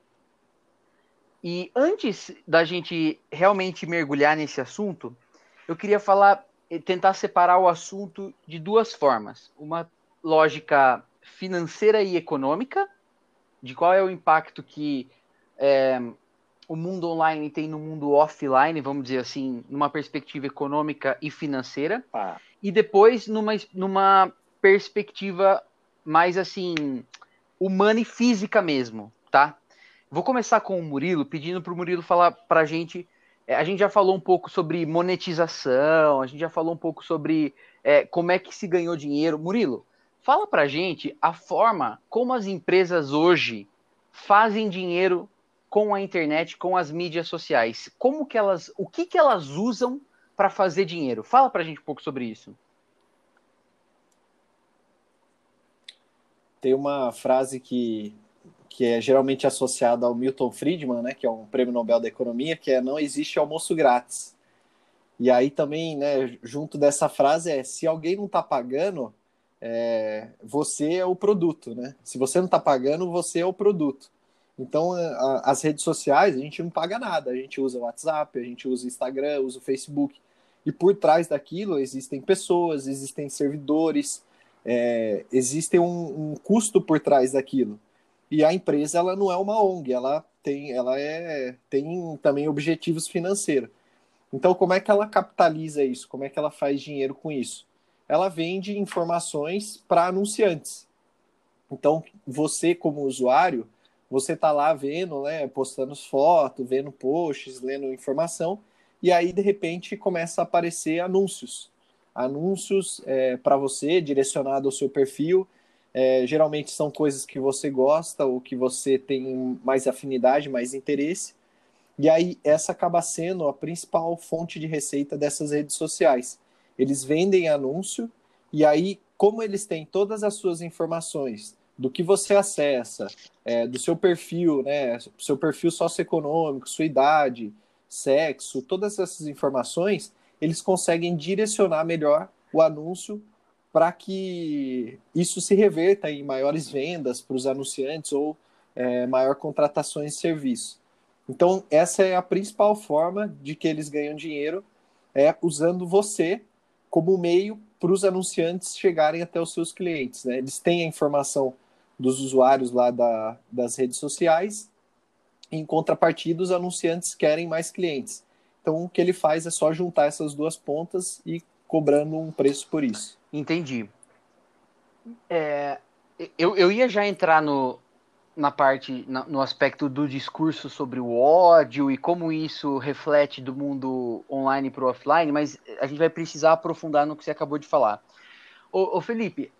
E antes da gente realmente mergulhar nesse assunto, eu queria falar, tentar separar o assunto de duas formas: uma lógica financeira e econômica de qual é o impacto que é, o mundo online tem no mundo offline, vamos dizer assim, numa perspectiva econômica e financeira, ah. e depois numa, numa perspectiva mais assim humana e física mesmo, tá? Vou começar com o Murilo, pedindo para o Murilo falar para a gente. É, a gente já falou um pouco sobre monetização, a gente já falou um pouco sobre é, como é que se ganhou dinheiro. Murilo, Fala pra gente a forma como as empresas hoje fazem dinheiro com a internet, com as mídias sociais. Como que elas, o que que elas usam para fazer dinheiro? Fala pra gente um pouco sobre isso. Tem uma frase que que é geralmente associada ao Milton Friedman, né, que é um prêmio Nobel da Economia, que é não existe almoço grátis. E aí também, né, junto dessa frase é se alguém não está pagando, é, você é o produto, né? Se você não está pagando, você é o produto. Então, a, as redes sociais, a gente não paga nada. A gente usa o WhatsApp, a gente usa o Instagram, usa o Facebook. E por trás daquilo existem pessoas, existem servidores, é, existe um, um, custo por trás daquilo. E a empresa ela não é uma ONG, ela tem, ela é, tem também objetivos financeiros. Então, como é que ela capitaliza isso? Como é que ela faz dinheiro com isso? Ela vende informações para anunciantes. Então, você como usuário, você está lá vendo, né, postando fotos, vendo posts, lendo informação, e aí de repente começa a aparecer anúncios, anúncios é, para você direcionado ao seu perfil. É, geralmente são coisas que você gosta ou que você tem mais afinidade, mais interesse. E aí essa acaba sendo a principal fonte de receita dessas redes sociais. Eles vendem anúncio e aí como eles têm todas as suas informações do que você acessa, é, do seu perfil, né, seu perfil socioeconômico, sua idade, sexo, todas essas informações, eles conseguem direcionar melhor o anúncio para que isso se reverta em maiores vendas para os anunciantes ou é, maior contratações de serviço. Então, essa é a principal forma de que eles ganham dinheiro, é usando você como meio para os anunciantes chegarem até os seus clientes. Né? Eles têm a informação dos usuários lá da, das redes sociais, em contrapartida, os anunciantes querem mais clientes. Então, o que ele faz é só juntar essas duas pontas e cobrando um preço por isso. Entendi. É, eu, eu ia já entrar no, na parte, na, no aspecto do discurso sobre o ódio e como isso reflete do mundo online para o offline, mas a gente vai precisar aprofundar no que você acabou de falar. Ô, ô Felipe,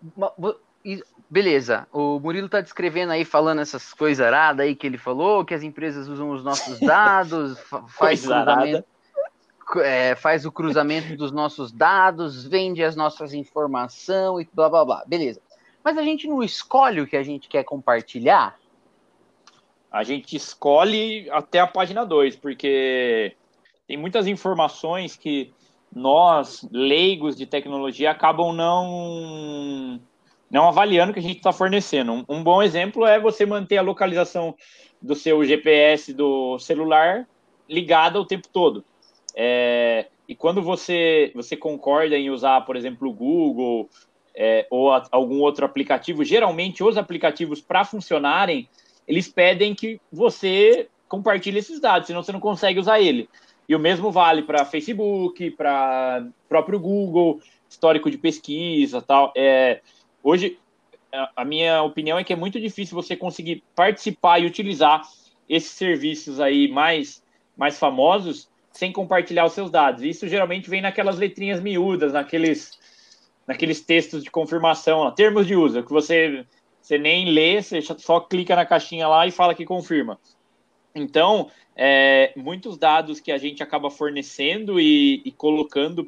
beleza, o Murilo está descrevendo aí, falando essas coisas aradas aí que ele falou, que as empresas usam os nossos dados, faz cruzamento, é, faz o cruzamento dos nossos dados, vende as nossas informações e blá blá blá. Beleza. Mas a gente não escolhe o que a gente quer compartilhar? A gente escolhe até a página 2, porque tem muitas informações que nós, leigos de tecnologia, acabam não não avaliando o que a gente está fornecendo. Um, um, bom exemplo é você manter a localização do seu GPS do celular ligada o tempo todo. É, e quando você, você concorda em usar, por exemplo, o Google é, ou a, algum outro aplicativo, geralmente os aplicativos, para funcionarem, eles pedem que você compartilhe esses dados, senão você não consegue usar ele. E o mesmo vale para Facebook, para próprio Google, histórico de pesquisa, tal. É, Hoje, a minha opinião é que é muito difícil você conseguir participar e utilizar esses serviços aí mais, mais famosos sem compartilhar os seus dados. Isso geralmente vem naquelas letrinhas miúdas, naqueles, naqueles textos de confirmação, termos de uso, que você, você nem lê, você só clica na caixinha lá e fala que confirma. Então, é, muitos dados que a gente acaba fornecendo e, e colocando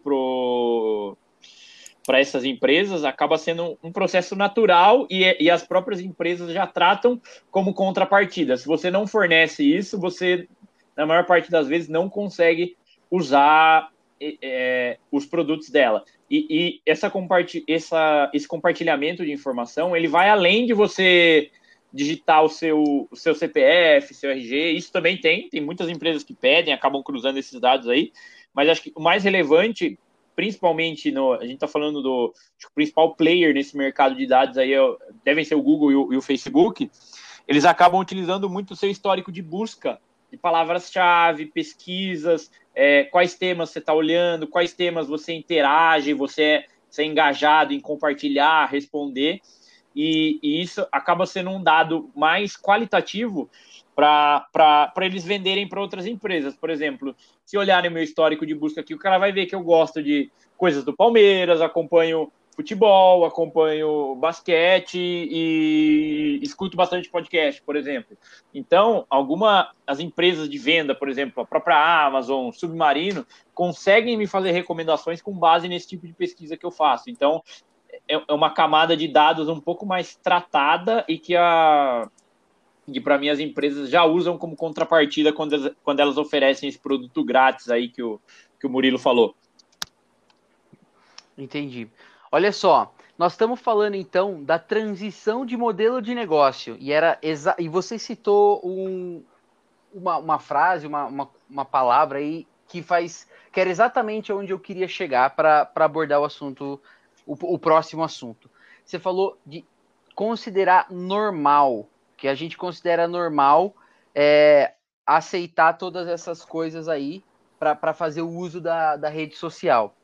para essas empresas acaba sendo um processo natural e, e, as próprias empresas já tratam como contrapartida. Se você não fornece isso, você, na maior parte das vezes, não consegue usar é, os produtos dela. E, e essa, comparti essa, esse compartilhamento de informação, ele vai além de você digitar o seu, o seu CPF, seu RG, isso também tem, tem muitas empresas que pedem, acabam cruzando esses dados aí, mas acho que o mais relevante principalmente no. A gente está falando do principal player nesse mercado de dados aí, é, devem ser o Google e o, e o Facebook. Eles acabam utilizando muito o seu histórico de busca de palavras-chave, pesquisas, é, quais temas você está olhando, quais temas você interage, você é, você é engajado em compartilhar, responder, e, e, isso acaba sendo um dado mais qualitativo para eles venderem para outras empresas. Por exemplo, se olharem meu histórico de busca aqui, o cara vai ver que eu gosto de coisas do Palmeiras, acompanho futebol, acompanho basquete e escuto bastante podcast, por exemplo. Então, alguma as empresas de venda, por exemplo, a própria Amazon, Submarino, conseguem me fazer recomendações com base nesse tipo de pesquisa que eu faço. Então, é, é uma camada de dados um pouco mais tratada e que a que para mim as empresas já usam como contrapartida quando elas, quando elas oferecem esse produto grátis aí que o, que o Murilo falou. Entendi. Olha só, nós estamos falando então da transição de modelo de negócio e era e você citou um, uma, uma frase, uma, uma, uma palavra aí que faz que era exatamente onde eu queria chegar para abordar o assunto, o, o próximo assunto você falou de considerar normal, que a gente considera normal é, aceitar todas essas coisas aí para fazer o uso da, da rede social.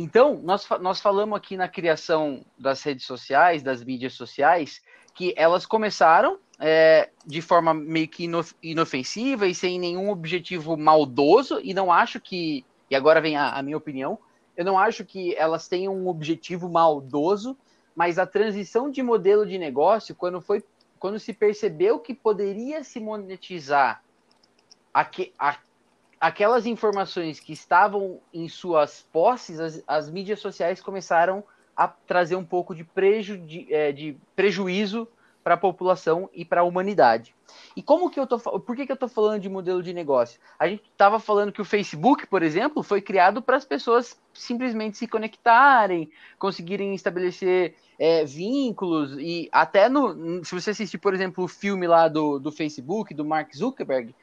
Então, nós, nós falamos aqui na criação das redes sociais, das mídias sociais, que elas começaram é, de forma meio que inofensiva e sem nenhum objetivo maldoso, e não acho que, e agora vem a, a minha opinião, eu não acho que elas tenham um objetivo maldoso, mas a transição de modelo de negócio, quando foi quando se percebeu que poderia se monetizar aqu, a, aquelas informações que estavam em suas posses, as, as mídias sociais começaram a trazer um pouco de, preju, de, é, de prejuízo para a população e para a humanidade. E como que eu tô por que, que eu estou falando de modelo de negócio? A gente estava falando que o Facebook, por exemplo, foi criado para as pessoas simplesmente se conectarem, conseguirem estabelecer é, vínculos e até no se você assistir, por exemplo, o filme lá do, do Facebook do Mark Zuckerberg,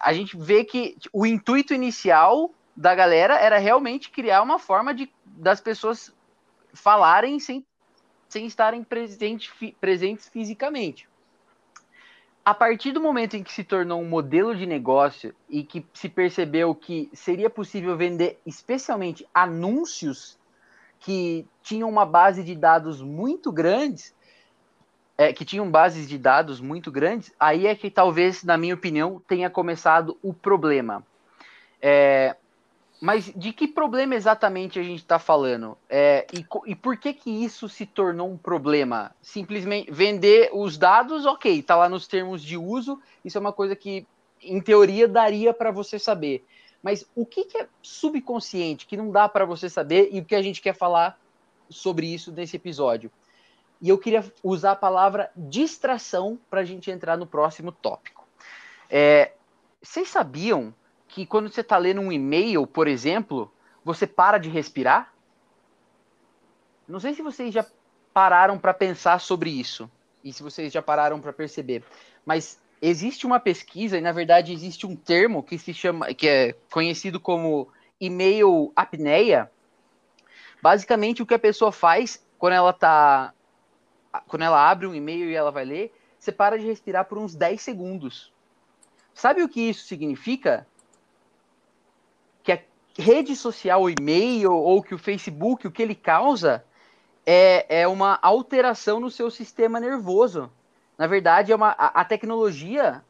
a gente vê que o intuito inicial da galera era realmente criar uma forma de das pessoas falarem sem, sem estarem presente, presentes fisicamente. A partir do momento em que se tornou um modelo de negócio e que se percebeu que seria possível vender especialmente anúncios que tinham uma base de dados muito grandes, é, que tinham bases de dados muito grandes, aí é que talvez, na minha opinião, tenha começado o problema. É, mas de que problema exatamente a gente está falando? É, e, e, por que que isso se tornou um problema? Simplesmente vender os dados, ok, está lá nos termos de uso, isso é uma coisa que, em teoria, daria para você saber. Mas o que, que é subconsciente, que não dá para você saber, e o que a gente quer falar sobre isso nesse episódio? E eu queria usar a palavra distração para a gente entrar no próximo tópico. É, vocês sabiam que quando você está lendo um e-mail, por exemplo, você para de respirar? Não sei se vocês já pararam para pensar sobre isso e se vocês já pararam para perceber, mas existe uma pesquisa e na verdade existe um termo que se chama, que é conhecido como e-mail apneia. Basicamente o que a pessoa faz quando ela está quando ela abre um e-mail e ela vai ler, você para de respirar por uns 10 segundos. Sabe o que isso significa? Que a rede social, o e-mail ou que o Facebook, o que ele causa é, é uma alteração no seu sistema nervoso. Na verdade, é uma, a, a tecnologia,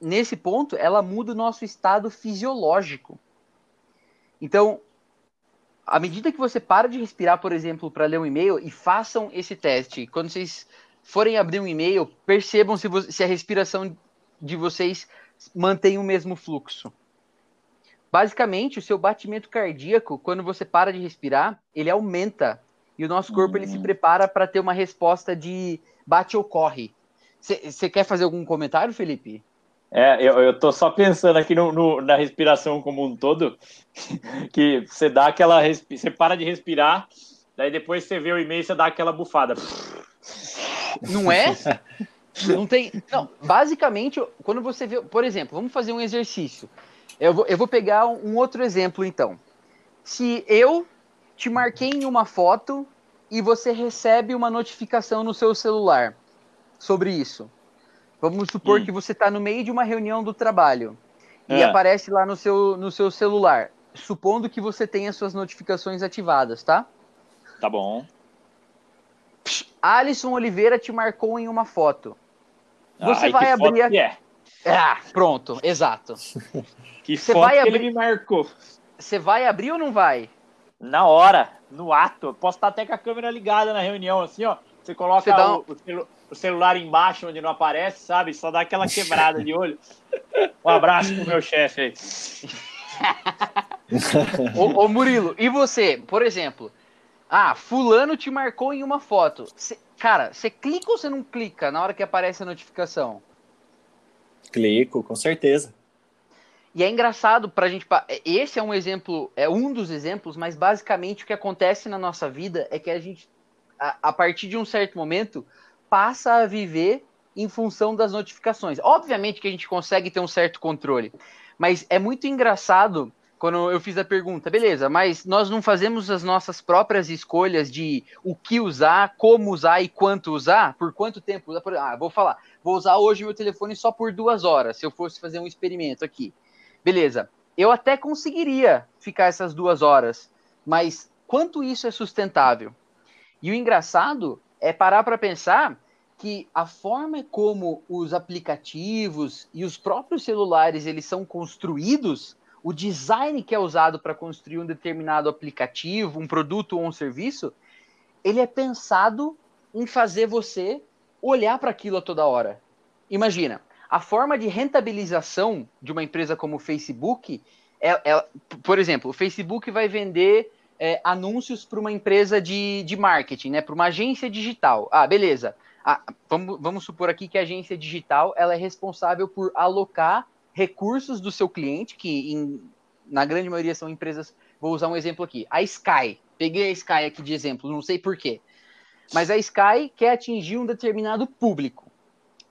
nesse ponto, ela muda o nosso estado fisiológico. Então, à medida que você para de respirar, por exemplo, para ler um e-mail, e façam esse teste. Quando vocês forem abrir um e-mail, percebam se, se a respiração de vocês mantém o mesmo fluxo. Basicamente, o seu batimento cardíaco, quando você para de respirar, ele aumenta. E o nosso corpo ele se hum. prepara para ter uma resposta de bate ou corre. Você quer fazer algum comentário, Felipe? É, eu, eu tô só pensando aqui no, no, na respiração como um todo, que você dá aquela. Você para de respirar, daí depois você vê o e-mail e você dá aquela bufada. Não é? Não tem. Não, basicamente, quando você vê. Por exemplo, vamos fazer um exercício. Eu vou, eu vou pegar um outro exemplo, então. Se eu te marquei em uma foto e você recebe uma notificação no seu celular sobre isso Vamos supor hum. que você está no meio de uma reunião do trabalho é. e aparece lá no seu, no seu celular, supondo que você tenha suas notificações ativadas, tá? Tá bom. Alisson Oliveira te marcou em uma foto. Você Ai, vai abrir. Foto a... é? Ah, pronto, exato. que você foto vai abrir... ele me marcou. Você vai abrir ou não vai? Na hora, no ato. Eu posso estar até com a câmera ligada na reunião, assim, ó. Você coloca você um... o, o celular embaixo onde não aparece, sabe? Só dá aquela quebrada de olho. Um abraço pro meu chefe aí. ô, ô, Murilo, e você, por exemplo? Ah, fulano te marcou em uma foto. Cê, cara, você clica ou você não clica na hora que aparece a notificação? Clico, com certeza. E é engraçado pra gente. Esse é um exemplo, é um dos exemplos, mas basicamente o que acontece na nossa vida é que a gente, a, a partir de um certo momento, passa a viver em função das notificações. Obviamente que a gente consegue ter um certo controle, mas é muito engraçado quando eu fiz a pergunta, beleza, mas nós não fazemos as nossas próprias escolhas de o que usar, como usar e quanto usar, por quanto tempo usar. Ah, vou falar, vou usar hoje meu telefone só por duas horas, se eu fosse fazer um experimento aqui. Beleza, eu até conseguiria ficar essas duas horas, mas quanto isso é sustentável? E o engraçado é parar para pensar que a forma como os aplicativos e os próprios celulares eles são construídos o design que é usado para construir um determinado aplicativo, um produto ou um serviço, ele é pensado em fazer você olhar para aquilo a toda hora. Imagina, a forma de rentabilização de uma empresa como o Facebook é, é por exemplo, o Facebook vai vender é, anúncios para uma empresa de, de marketing, né, para uma agência digital. Ah, beleza. Ah, vamos, vamos supor aqui que a agência digital ela é responsável por alocar recursos do seu cliente, que em, na grande maioria são empresas. Vou usar um exemplo aqui. A Sky. Peguei a Sky aqui de exemplo, não sei porquê. Mas a Sky quer atingir um determinado público.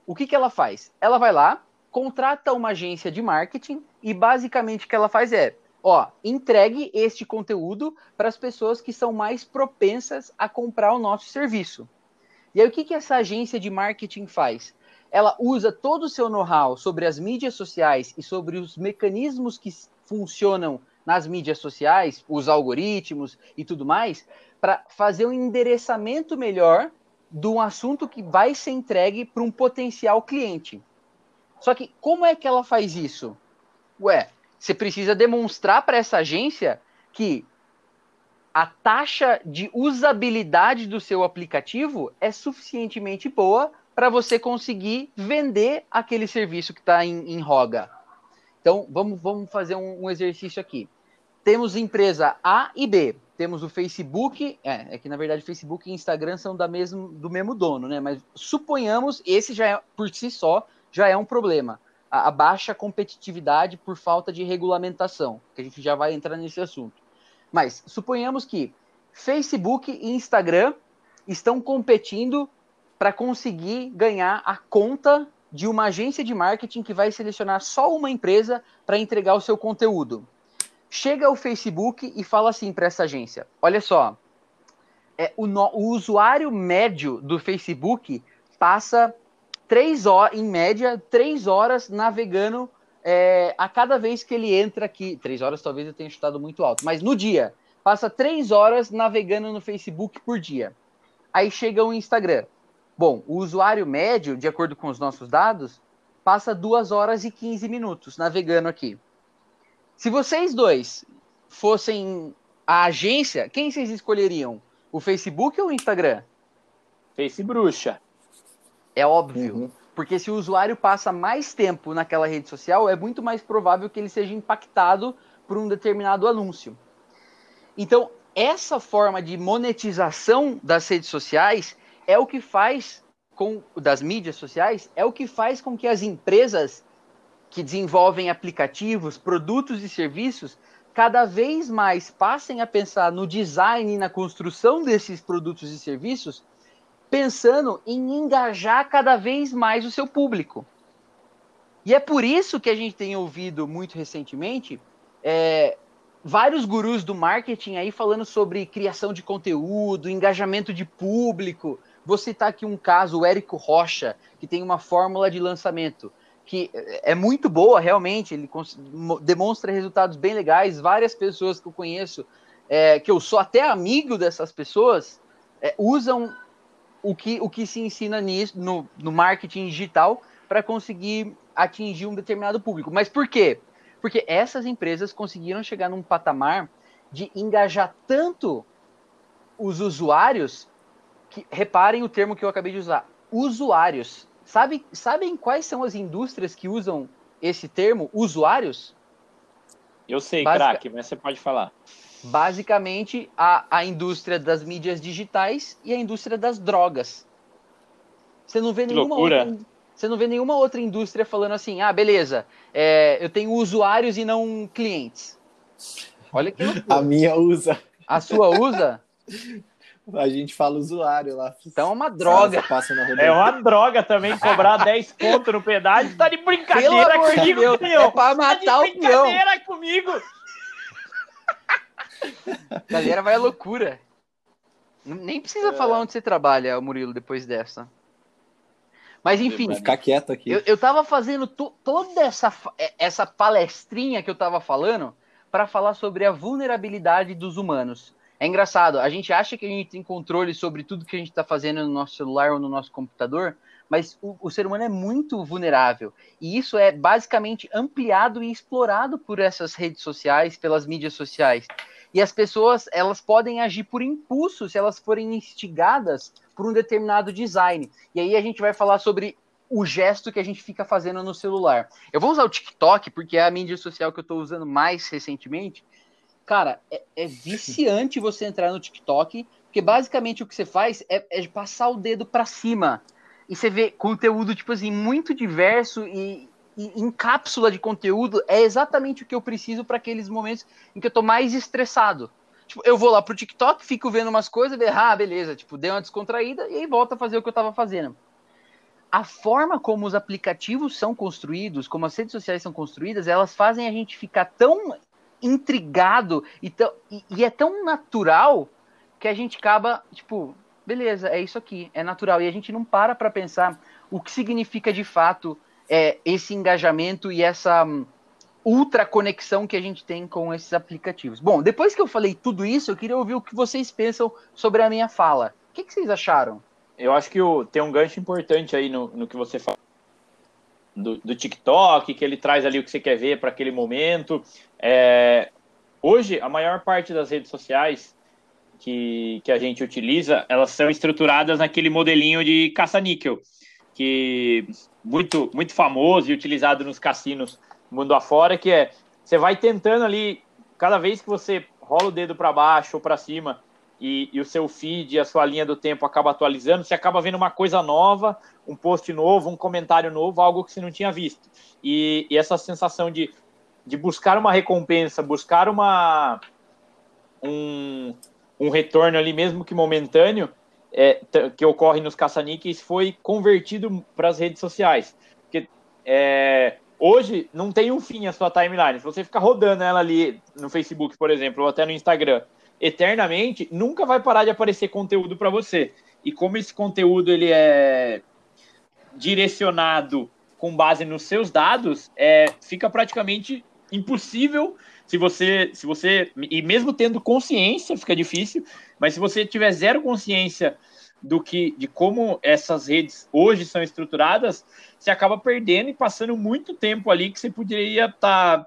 O que, que ela faz? Ela vai lá, contrata uma agência de marketing e basicamente o que ela faz é: ó, entregue este conteúdo para as pessoas que são mais propensas a comprar o nosso serviço. E aí o que, que essa agência de marketing faz? ela usa todo o seu know-how sobre as mídias sociais e sobre os mecanismos que funcionam nas mídias sociais, os algoritmos e tudo mais, para fazer um endereçamento melhor de um assunto que vai ser entregue para um potencial cliente. Só que como é que ela faz isso? Ué, você precisa demonstrar para essa agência que a taxa de usabilidade do seu aplicativo é suficientemente boa para você conseguir vender aquele serviço que está em, em, roga. Então, vamos, vamos fazer um, um, exercício aqui. Temos empresa A e B. Temos o Facebook, é, é que na verdade Facebook e Instagram são da mesmo, do mesmo dono, né? Mas suponhamos, esse já é, por si só, já é um problema. A, a baixa competitividade por falta de regulamentação, que a gente já vai entrar nesse assunto. Mas suponhamos que Facebook e Instagram estão competindo para conseguir ganhar a conta de uma agência de marketing que vai selecionar só uma empresa para entregar o seu conteúdo. Chega o Facebook e fala assim para essa agência: olha só, é, o, no, o usuário médio do Facebook passa três horas, em média, três horas navegando é, a cada vez que ele entra aqui. Três horas talvez eu tenha chutado muito alto, mas no dia. Passa três horas navegando no Facebook por dia. Aí chega o Instagram. Bom, o usuário médio, de acordo com os nossos dados, passa 2 horas e 15 minutos navegando aqui. Se vocês dois fossem a agência, quem vocês escolheriam? O Facebook ou o Instagram? Face bruxa. É óbvio. Uhum. Porque se o usuário passa mais tempo naquela rede social, é muito mais provável que ele seja impactado por um determinado anúncio. Então, essa forma de monetização das redes sociais é o que faz com das mídias sociais, é o que faz com que as empresas que desenvolvem aplicativos, produtos e serviços cada vez mais passem a pensar no design e na construção desses produtos e serviços, pensando em engajar cada vez mais o seu público. E é por isso que a gente tem ouvido muito recentemente é, vários gurus do marketing aí falando sobre criação de conteúdo, engajamento de público, Vou citar aqui um caso, o Érico Rocha, que tem uma fórmula de lançamento que é muito boa, realmente. Ele demonstra resultados bem legais. Várias pessoas que eu conheço, é, que eu sou até amigo dessas pessoas, é, usam o que, o que se ensina nisso, no, no marketing digital para conseguir atingir um determinado público. Mas por quê? Porque essas empresas conseguiram chegar num patamar de engajar tanto os usuários que, reparem o termo que eu acabei de usar, usuários. Sabe, sabem quais são as indústrias que usam esse termo, usuários? Eu sei, Basic... craque, mas você pode falar. Basicamente, a, a indústria das mídias digitais e a indústria das drogas. Você não vê nenhuma outra, você não vê nenhuma outra indústria falando assim, ah, beleza, é, eu tenho usuários e não clientes. Olha que loucura. A minha usa. A sua usa? A gente fala usuário lá. Então é uma droga. Passa na é uma droga também cobrar 10 pontos no pedágio. Tá de brincadeira comigo, Deus, meu. É pra matar tá de brincadeira o comigo. Galera vai à loucura. Nem precisa é. falar onde você trabalha, Murilo, depois dessa. Mas enfim. Vou ficar quieto aqui. Eu, eu tava fazendo toda essa, é, essa palestrinha que eu tava falando para falar sobre a vulnerabilidade dos humanos. É engraçado, a gente acha que a gente tem controle sobre tudo que a gente está fazendo no nosso celular ou no nosso computador, mas o, o, ser humano é muito vulnerável. E isso é basicamente ampliado e explorado por essas redes sociais, pelas mídias sociais. E as pessoas, elas podem agir por impulso se elas forem instigadas por um determinado design. E aí a gente vai falar sobre o gesto que a gente fica fazendo no celular. Eu vou usar o TikTok porque é a mídia social que eu estou usando mais recentemente. Cara, é, é, viciante você entrar no TikTok, porque basicamente o que você faz é, é passar o dedo para cima e você vê conteúdo tipo assim muito diverso e, e em cápsula de conteúdo é exatamente o que eu preciso para aqueles momentos em que eu tô mais estressado. Tipo, eu vou lá pro TikTok, fico vendo umas coisas, ver, ah, beleza, tipo, dei uma descontraída e aí volto a fazer o que eu tava fazendo. A forma como os aplicativos são construídos, como as redes sociais são construídas, elas fazem a gente ficar tão intrigado e, tão, e, e é tão natural que a gente acaba, tipo, beleza, é isso aqui, é natural. E a gente não para para pensar o que significa de fato é, esse engajamento e essa hum, ultra conexão que a gente tem com esses aplicativos. Bom, depois que eu falei tudo isso, eu queria ouvir o que vocês pensam sobre a minha fala. O que, que vocês acharam? Eu acho que o, tem um gancho importante aí no, no que você fala do, do, TikTok, que ele traz ali o que você quer ver para aquele momento. É, hoje, a maior parte das redes sociais que, que a gente utiliza, elas são estruturadas naquele modelinho de caça-níquel, que muito, muito famoso e utilizado nos cassinos mundo afora, que é você vai tentando ali, cada vez que você rola o dedo para baixo ou para cima e, e, o seu feed, a sua linha do tempo acaba atualizando, você acaba vendo uma coisa nova, um post novo, um comentário novo, algo que você não tinha visto. E, e essa sensação de, de buscar uma recompensa, buscar uma um, um retorno ali, mesmo que momentâneo, é, que ocorre nos caça-níqueis, foi convertido para as redes sociais. Porque é, Hoje não tem um fim a sua timeline. Se você ficar rodando ela ali no Facebook, por exemplo, ou até no Instagram, eternamente, nunca vai parar de aparecer conteúdo para você. E como esse conteúdo ele é direcionado com base nos seus dados, é, fica praticamente impossível se você, se você e mesmo tendo consciência fica difícil, mas se você tiver zero consciência do que de como essas redes hoje são estruturadas, você acaba perdendo e passando muito tempo ali que você poderia estar tá,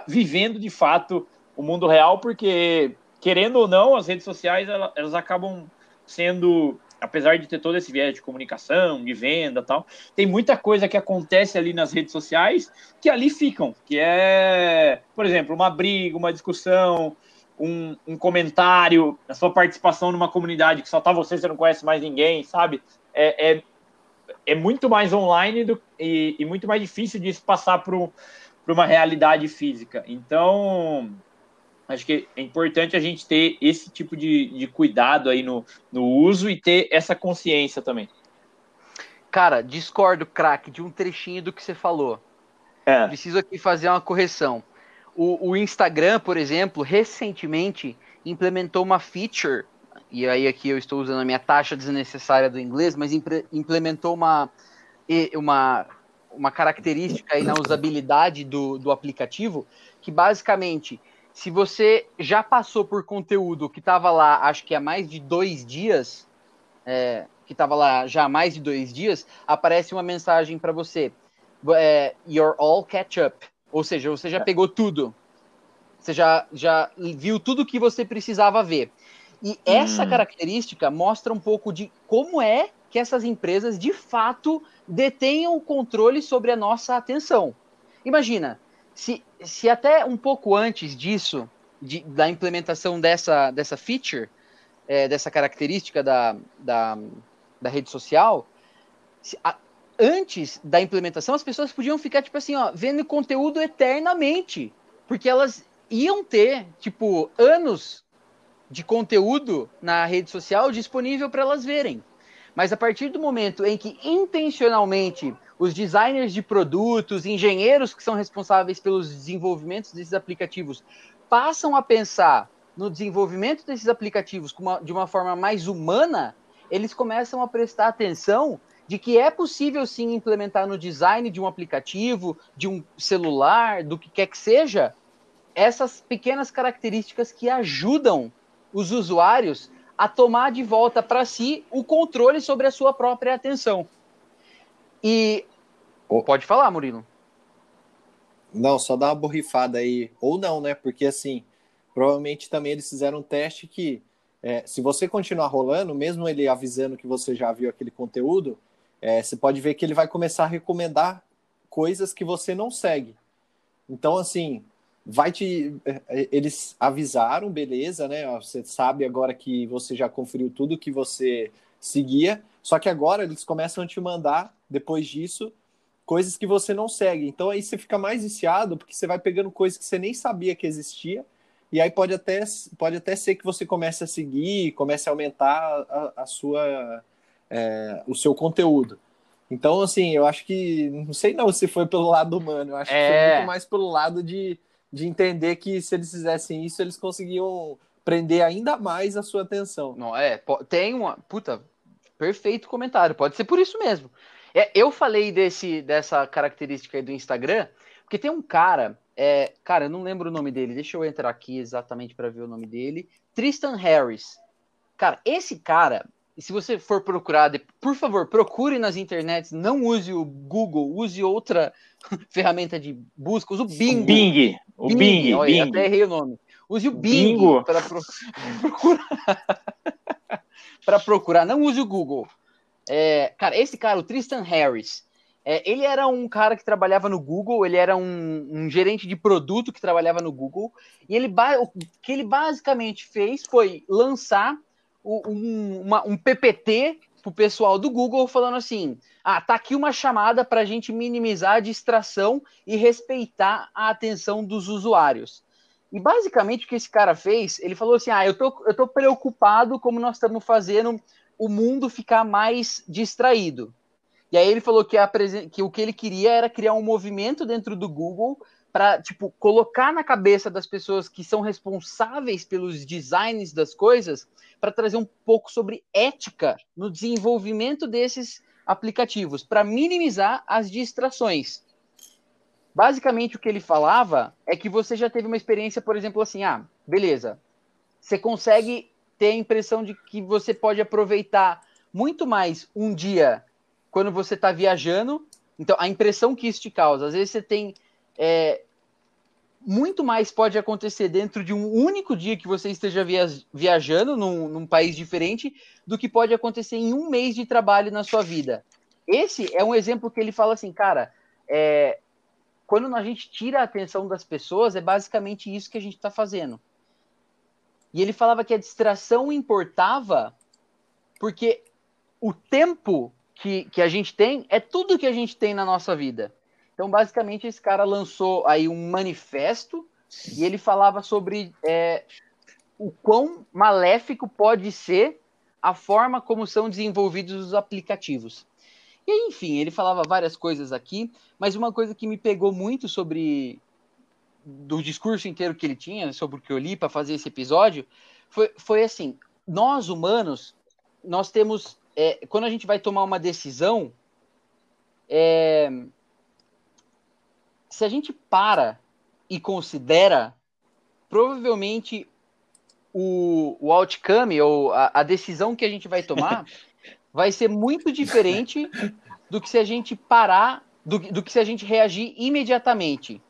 tá vivendo de fato o mundo real, porque querendo ou não, as redes sociais elas, elas acabam sendo apesar de ter todo esse viés de comunicação, de venda tal, tem muita coisa que acontece ali nas redes sociais que ali ficam, que é, por exemplo, uma briga, uma discussão, um, um, comentário, a sua participação numa comunidade que só tá você, você não conhece mais ninguém, sabe? É, é, é muito mais online do, e, e, muito mais difícil disso passar para uma realidade física. Então, acho que é importante a gente ter esse tipo de, de cuidado aí no, no uso e ter essa consciência também. Cara, discordo, craque, de um trechinho do que você falou. É. Preciso aqui fazer uma correção. O, o Instagram, por exemplo, recentemente implementou uma feature, e aí aqui eu estou usando a minha taxa desnecessária do inglês, mas implementou uma, uma, uma característica aí na usabilidade do, do aplicativo, que basicamente, se você já passou por conteúdo que estava lá, acho que há mais de dois dias, é, que estava lá já há mais de dois dias, aparece uma mensagem para você, é, You're all catch up. Ou seja, você já é. pegou tudo. Você já, já viu tudo que você precisava ver. E essa hum. característica mostra um pouco de como é que essas empresas de fato detenham o controle sobre a nossa atenção. Imagina, se, se até um pouco antes disso, de, da implementação dessa, dessa feature, é, dessa característica da, da, da rede social, se, a, antes da implementação, as pessoas podiam ficar, tipo assim, ó, vendo conteúdo eternamente. Porque elas iam ter, tipo, anos de conteúdo na rede social disponível para elas verem. Mas a partir do momento em que intencionalmente os designers de produtos, engenheiros que são responsáveis pelos desenvolvimentos desses aplicativos passam a pensar no desenvolvimento desses aplicativos de uma forma mais humana, eles começam a prestar atenção de que é possível sim implementar no design de um aplicativo, de um celular, do que quer que seja, essas pequenas características que ajudam os usuários a tomar de volta para si o controle sobre a sua própria atenção. E oh. pode falar, Murilo. Não, só dá uma borrifada aí, ou não, né? Porque assim, provavelmente também eles fizeram um teste que é, se você continuar rolando, mesmo ele avisando que você já viu aquele conteúdo, é, você pode ver que ele vai começar a recomendar coisas que você não segue. Então, assim, vai te. É, é, eles avisaram, beleza, né? Você sabe agora que você já conferiu tudo que você seguia, só que agora eles começam a te mandar, depois disso, coisas que você não segue. Então aí você fica mais viciado, porque você vai pegando coisas que você nem sabia que existia, e aí pode até, pode até ser que você comece a seguir, comece a aumentar a, a sua, é, o seu conteúdo. Então, assim, eu acho que, não sei não se foi pelo lado humano, eu acho é... que foi é. muito mais pelo lado de de entender que se eles fizessem isso, eles conseguiam prender ainda mais a sua atenção. Não, é, tem uma. Puta, perfeito comentário, pode ser por isso mesmo. É, eu falei desse, dessa característica aí do Instagram, porque tem um cara, é, cara, eu não lembro o nome dele, deixa eu entrar aqui exatamente para ver o nome dele. Tristan Harris. Cara, esse cara, se você for procurar, por favor, procure nas internets, não use o Google, use outra ferramenta de busca, use o Bing. Bing. O Bing, Bing, olha, Bing. até errei o nome. Use o Bing para pro... procurar. para procurar, não use o Google. É, cara, esse cara, o Tristan Harris, é, ele era um cara que trabalhava no Google, ele era um, um gerente de produto que trabalhava no Google, e ele o que ele basicamente fez foi lançar um, uma, um PPT pro pessoal do Google falando assim: ah, tá aqui uma chamada para a gente minimizar a distração e respeitar a atenção dos usuários. E basicamente o que esse cara fez, ele falou assim: ah, eu tô, eu tô preocupado como nós estamos fazendo o mundo ficar mais distraído. E aí ele falou que, a, que o que ele queria era criar um movimento dentro do Google para tipo colocar na cabeça das pessoas que são responsáveis pelos designs das coisas para trazer um pouco sobre ética no desenvolvimento desses aplicativos para minimizar as distrações. Basicamente o que ele falava é que você já teve uma experiência, por exemplo, assim, ah, beleza. Você consegue ter a impressão de que você pode aproveitar muito mais um dia quando você está viajando. Então, a impressão que isso te causa, às vezes você tem é, muito mais pode acontecer dentro de um único dia que você esteja viajando num, num, país diferente do que pode acontecer em um mês de trabalho na sua vida. Esse é um exemplo que ele fala assim, cara, é, quando a gente tira a atenção das pessoas, é basicamente isso que a gente está fazendo. E ele falava que a distração importava porque o tempo que, que a gente tem é tudo que a gente tem na nossa vida. Então, basicamente, esse cara lançou aí um manifesto e ele falava sobre é, o quão maléfico pode ser a forma como são desenvolvidos os aplicativos. E enfim, ele falava várias coisas aqui, mas uma coisa que me pegou muito sobre do discurso inteiro que ele tinha, sobre o que eu li para fazer esse episódio, foi, foi assim: nós humanos, nós temos, é, quando a gente vai tomar uma decisão, é, se a gente para e considera, provavelmente o, o outcome ou a, a decisão que a gente vai tomar vai ser muito diferente do que se a gente parar, do, do que se a gente reagir imediatamente.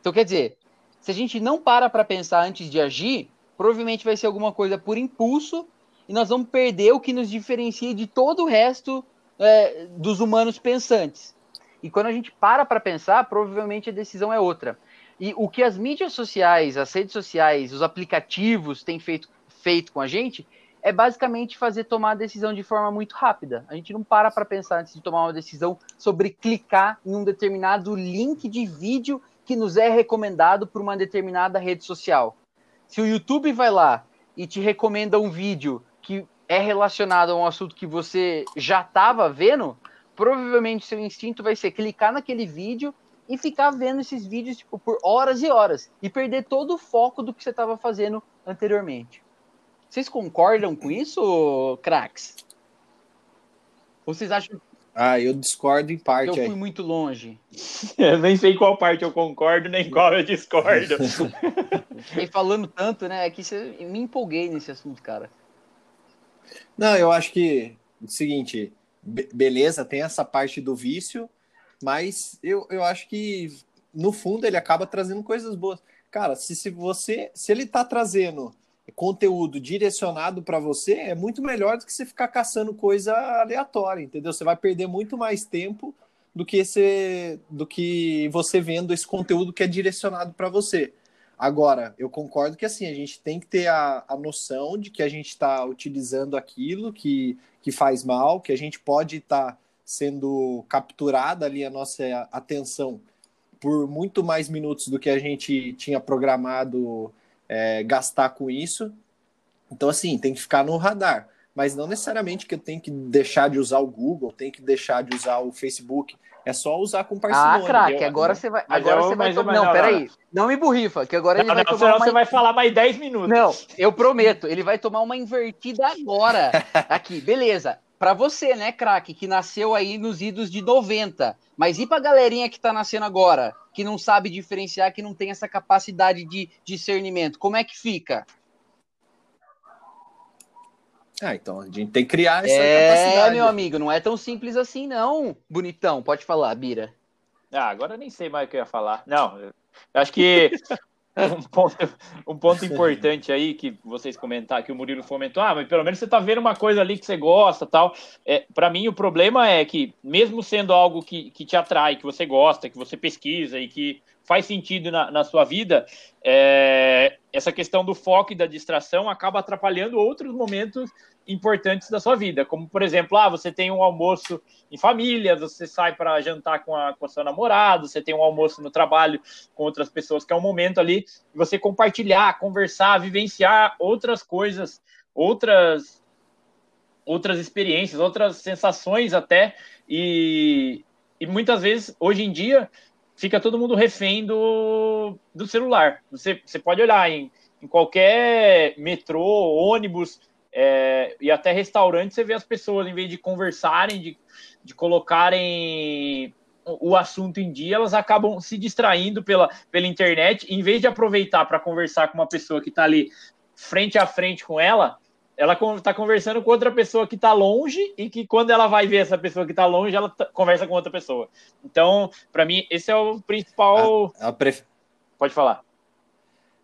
Então, quer dizer, se a gente não para para pensar antes de agir, provavelmente vai ser alguma coisa por impulso e nós vamos perder o que nos diferencia de todo o resto é, dos humanos pensantes. E quando a gente para para pensar, provavelmente a decisão é outra. E o que as mídias sociais, as redes sociais, os aplicativos têm feito, feito com a gente é basicamente fazer tomar a decisão de forma muito rápida. A gente não para para pensar antes de tomar uma decisão sobre clicar em um determinado link de vídeo que nos é recomendado por uma determinada rede social. Se o YouTube vai lá e te recomenda um vídeo que é relacionado a um assunto que você já estava vendo, provavelmente seu instinto vai ser clicar naquele vídeo e ficar vendo esses vídeos tipo, por horas e horas e perder todo o foco do que você estava fazendo anteriormente. Vocês concordam com isso, craques? Ou vocês acham ah, eu discordo em parte. eu aí. fui muito longe? Eu nem sei qual parte eu concordo, nem qual eu discordo. E falando tanto, né? É que você- me empolguei nesse assunto, cara. Não, eu acho que o seguinte, be- beleza, tem essa parte do vício, mas eu, eu acho que no fundo ele acaba trazendo coisas boas. Cara, se, se você, se ele tá trazendo conteúdo direcionado para você, é muito melhor do que você ficar caçando coisa aleatória, entendeu? Você vai perder muito mais tempo do que esse, do que você vendo esse conteúdo que é direcionado para você. Agora, eu concordo que assim, a gente tem que ter a, a noção de que a gente está utilizando aquilo que, que faz mal, que a gente pode estar sendo capturada ali a nossa atenção por muito mais minutos do que a gente tinha programado é, gastar com isso. Então, assim, tem que ficar no radar. Mas não necessariamente que eu tenho que deixar de usar o Google, tenho que deixar de usar o Facebook. É só usar com Ah, parcimônia. craque, eu- agora você vai. mas Agora eu- você vai tomar. mas Não, não, peraí. Não me burrifa, que agora ele Não, vai não, tomar senão uma. você vai falar mais 10 minutos. Não, eu prometo, ele vai tomar uma invertida agora. Aqui, beleza. Pra você, né, craque, que nasceu aí nos idos de 90. Mas e pra galerinha que tá nascendo agora, que não sabe diferenciar, que não tem essa capacidade de discernimento? Como é que fica? Ah, então a gente tem que criar essa É, capacidade. meu amigo, não é tão simples assim, não. Bonitão, pode falar, Bira. Ah, agora eu nem sei mais o que eu ia falar. Não, eu acho que um ponto, um ponto importante aí que vocês comentaram, que o Murilo comentou, ah, mas pelo menos você tá vendo uma coisa ali que você gosta tal. É, para mim, o problema é que, mesmo sendo algo que, que te atrai, que você gosta, que você pesquisa e que faz sentido na, na sua vida, é, essa questão do foco e da distração acaba atrapalhando outros momentos importantes da sua vida, como por exemplo, ah, você tem um almoço em família, você sai para jantar com a, com a sua namorada, você tem um almoço no trabalho com outras pessoas, que é um momento ali você compartilhar, conversar, vivenciar outras coisas, outras outras experiências, outras sensações até, e, e muitas vezes, hoje em dia, fica todo mundo refém do, do celular. Você, você pode olhar em, em qualquer metrô, ônibus, é, e até restaurante, você vê as pessoas, em vez de conversarem, de, de colocarem o, assunto em dia, elas acabam se distraindo pela, pela internet, em vez de aproveitar para conversar com uma pessoa que está ali frente a frente com ela, ela está conversando com outra pessoa que está longe e que quando ela vai ver essa pessoa que está longe, ela conversa com outra pessoa. Então, para mim, esse é o principal. Ela, pref- Pode falar.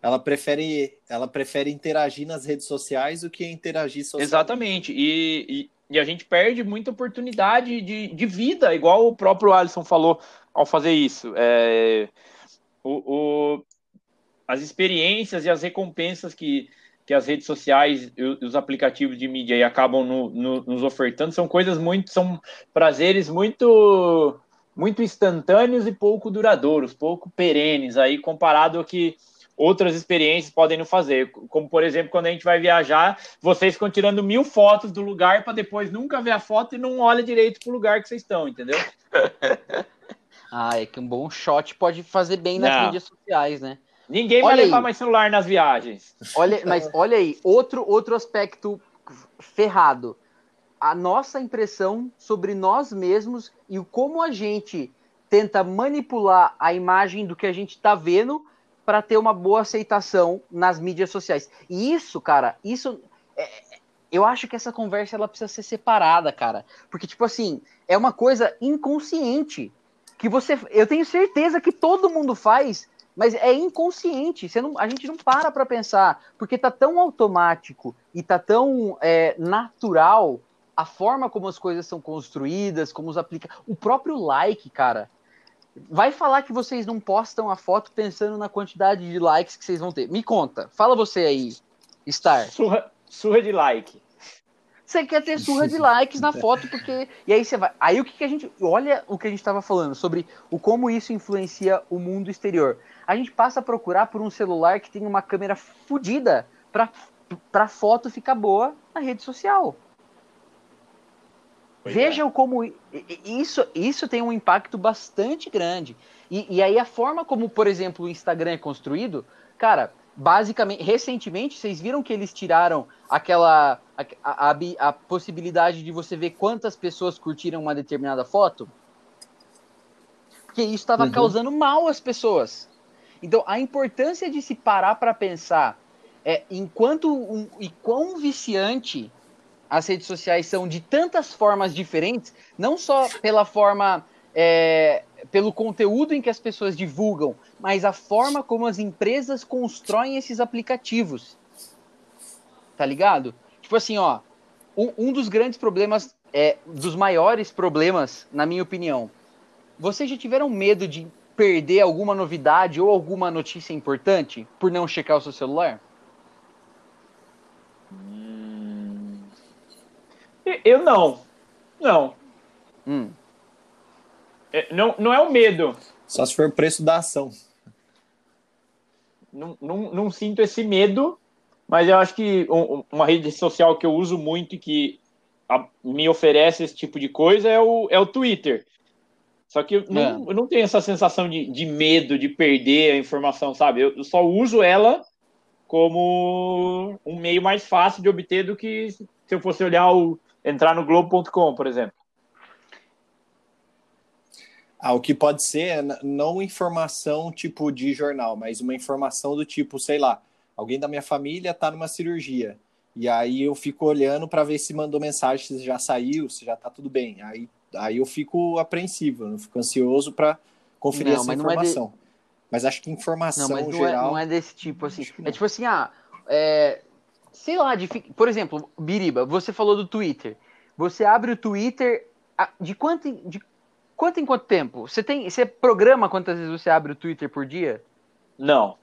ela prefere, ela prefere interagir nas redes sociais do que interagir socialmente. Exatamente. E, e, e a gente perde muita oportunidade de, de vida, igual o próprio Alisson falou ao fazer isso. É, o, o- as experiências e as recompensas que, que as redes sociais e o- os aplicativos de mídia aí acabam no- no- nos ofertando são coisas muito, são prazeres muito muito instantâneos e pouco duradouros, pouco perenes aí comparado ao que outras experiências podem nos fazer, como por exemplo quando a gente vai viajar, vocês ficam tirando mil fotos do lugar para depois nunca ver a foto e não olha direito pro lugar que vocês estão, entendeu? Ah, é que um bom shot pode fazer bem nas Não. mídias sociais, né? Ninguém vai Olha levar aí. mais celular nas viagens. Olha, mas olha aí, outro, outro aspecto ferrado. A nossa impressão sobre nós mesmos e o como a gente tenta manipular a imagem do que a gente está vendo para ter uma boa aceitação nas mídias sociais. E isso, cara, isso é- eu acho que essa conversa ela precisa ser separada, cara, porque tipo assim é uma coisa inconsciente que você, eu tenho certeza que todo mundo faz, mas é inconsciente. Você não, a gente não para para pensar, porque tá tão automático e tá tão é, natural a forma como as coisas são construídas, como os aplica. O próprio like, cara. Vai falar que vocês não postam a foto pensando na quantidade de likes que vocês vão ter. Me conta. Fala você aí, Star. Surra, surra de like. Você quer ter surra de likes na foto, porque. E aí você vai. Aí o que, que a gente. Olha o que a gente estava falando sobre o como isso influencia o mundo exterior. A gente passa a procurar por um celular que tem uma câmera fodida pra, pra foto ficar boa na rede social. Pois Vejam como i- i- isso, isso tem um impacto bastante grande. E, e aí a forma como, por exemplo, o Instagram é construído, cara, basicamente, recentemente, vocês viram que eles tiraram aquela a, a, a, possibilidade de você ver quantas pessoas curtiram uma determinada foto? Porque isso estava uhum. causando mal às pessoas. Então, a importância de se parar para pensar é enquanto um, e quão viciante as redes sociais são de tantas formas diferentes, não só pela forma, é, pelo conteúdo em que as pessoas divulgam, mas a forma como as empresas constroem esses aplicativos. Tá ligado? Tipo assim, ó, um, um dos grandes problemas, é, dos maiores problemas, na minha opinião, vocês já tiveram medo de perder alguma novidade ou alguma notícia importante por não checar o seu celular? Eu não. Não. Hum. É, não, não é o medo. Só se for o preço da ação. Não, não, não sinto esse medo, mas eu acho que uma rede social que eu uso muito e que me oferece esse tipo de coisa é o, é o Twitter. Só que eu não, é. eu não tenho essa sensação de, de medo de perder a informação, sabe? Eu, eu só uso ela como um meio mais fácil de obter do que se eu fosse olhar o, entrar no Globo.com, por exemplo. Ah, o que pode ser é não informação tipo de jornal, mas uma informação do tipo, sei lá, alguém da minha família está numa cirurgia. E aí eu fico olhando para ver se mandou mensagem, se já saiu, se já está tudo bem. Aí, aí eu fico apreensivo, eu fico ansioso para conferir não, essa mas informação. Não é de... Mas acho que informação não, mas não geral. É, não é desse tipo assim. É tipo assim, ah, é, sei lá, de, por exemplo, Biriba, você falou do Twitter. Você abre o Twitter de quanto, de quanto em quanto tempo? Você tem, você programa quantas vezes você abre o Twitter por dia? Não.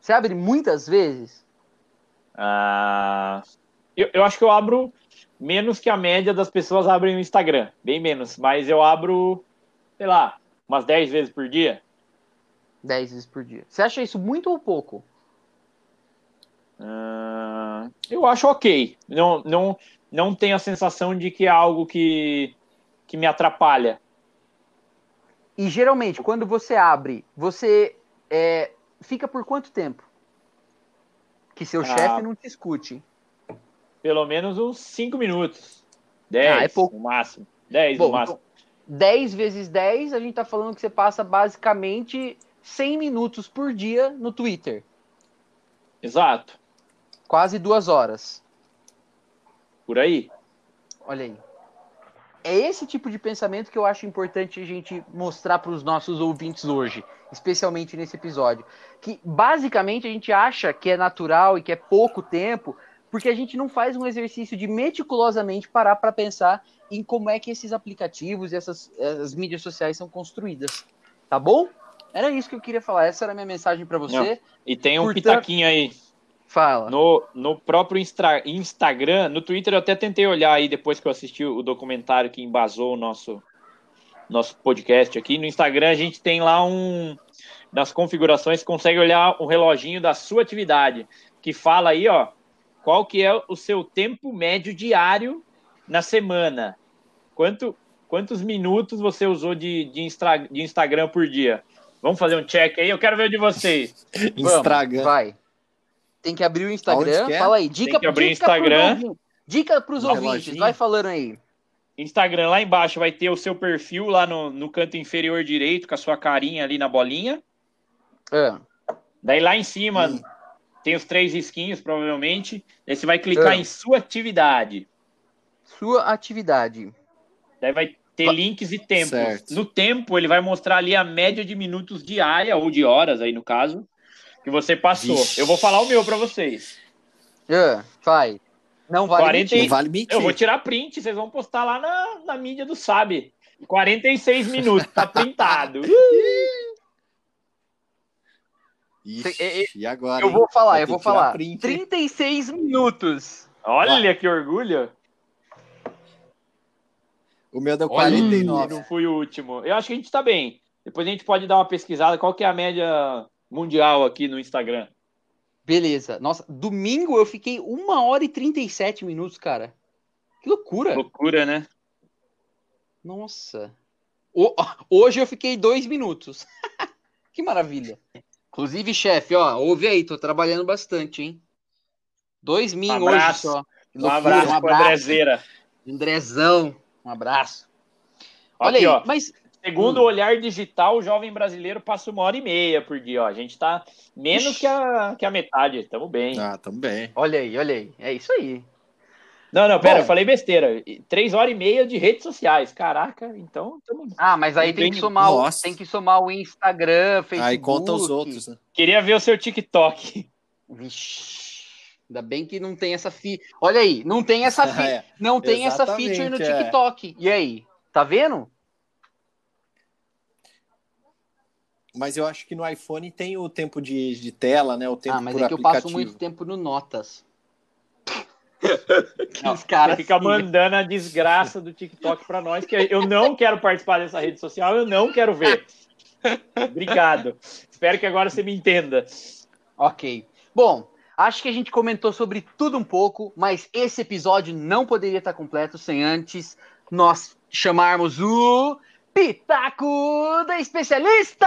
Você abre muitas vezes? Ah, eu, eu acho que eu abro menos que a média das pessoas abrem o Instagram, bem menos, mas eu abro, sei lá, umas 10 vezes por dia. 10 vezes por dia. Você acha isso muito ou pouco? Uh, eu acho ok. Não, não, não tenho a sensação de que é algo que, que me atrapalha. E geralmente, quando você abre, você é, fica por quanto tempo? Que seu ah, chefe não te escute. Pelo menos uns 5 minutos. 10 ah, é pouco. no máximo. 10 no máximo. Então, 10 vezes 10, a gente tá falando que você passa basicamente 100 minutos por dia no Twitter. Exato. Quase duas horas. Por aí. Olha aí. É esse tipo de pensamento que eu acho importante a gente mostrar para os nossos ouvintes hoje, especialmente nesse episódio. Que basicamente a gente acha que é natural e que é pouco tempo, porque a gente não faz um exercício de meticulosamente parar para pensar em como é que esses aplicativos e essas, essas mídias sociais são construídas. Tá bom? Era isso que eu queria falar. Essa era a minha mensagem para você. Não. E tem um Portanto... pitaquinho aí. Fala. No, no próprio Instra, Instagram, no Twitter eu até tentei olhar aí depois que eu assisti o documentário que embasou o nosso, nosso podcast aqui. No Instagram a gente tem lá um. Nas configurações, consegue olhar o reloginho da sua atividade, que fala aí, ó, qual que é o seu tempo médio diário na semana. Quanto, quantos minutos você usou de, de, Instra, de Instagram por dia? Vamos fazer um check aí? Eu quero ver o de vocês. Instagram. Vai. Tem que abrir o Instagram. É? Fala aí. Dica, Tem que abrir o Instagram. Dica para os ouvintes. Vai falando aí. Instagram lá embaixo vai ter o seu perfil lá no, no canto inferior direito, com a sua carinha ali na bolinha. É. Daí lá em cima hum. tem os três risquinhos, provavelmente. Daí você vai clicar é. em sua atividade. Sua atividade. Daí vai ter links e tempos. Certo. No tempo, ele vai mostrar ali a média de minutos diária, ou de horas aí no caso, que você passou. Vixe. Eu vou falar o meu para vocês. Uh, vai. Não vale 40... Não vale mentir. Eu vou tirar print, vocês vão postar lá na, na mídia do SAB. 46 minutos, tá printado. Ixi, e agora? Eu vou falar, eu vou falar. Print. 36 minutos. Olha Vai. que orgulho. O meu deu 49. Não fui o último. Eu acho que a gente tá bem. Depois a gente pode dar uma pesquisada. Qual que é a média mundial aqui no Instagram. Beleza. Nossa, domingo eu fiquei uma hora e 37 minutos, cara. Que loucura. Loucura, né? Nossa. Hoje eu fiquei dois minutos. que maravilha. Inclusive, chefe, ó, ouve aí, tô trabalhando bastante, hein? Dois mil Um hoje só. Um abraço, um abraço. Andrezeira. Andrezão, um abraço. Olha Aqui, aí, ó. mas Segundo Hum. o olhar digital, o jovem brasileiro passa uma hora e meia por dia. Ó. A gente tá menos Ixi. que a, que a metade. Tamo bem. Ah, também. olha aí, olha aí. É isso aí. Não, não, pera, Bom. eu falei besteira. Três horas e meia de redes sociais. Caraca, então tamo... Ah, mas aí tem que somar, o, tem que somar o Instagram, Facebook. Aí conta os outros, né? Queria ver o seu TikTok. Vixe. Ainda bem que não tem essa fi. Olha aí, não tem essa fi... É, não tem essa feature no é. TikTok. E aí, tá vendo? Mas eu acho que no iPhone tem o tempo de, de tela, né? O tempo ah, mas por é que eu aplicativo. passo muito tempo no Notas. Não, Os caras Você fica mandando a desgraça do TikTok pra nós, que eu não quero participar dessa rede social, eu não quero ver. Obrigado. Espero que agora você me entenda. Ok. Bom, acho que a gente comentou sobre tudo um pouco, mas esse episódio não poderia estar completo sem antes nós chamarmos o Pitaco da Especialista!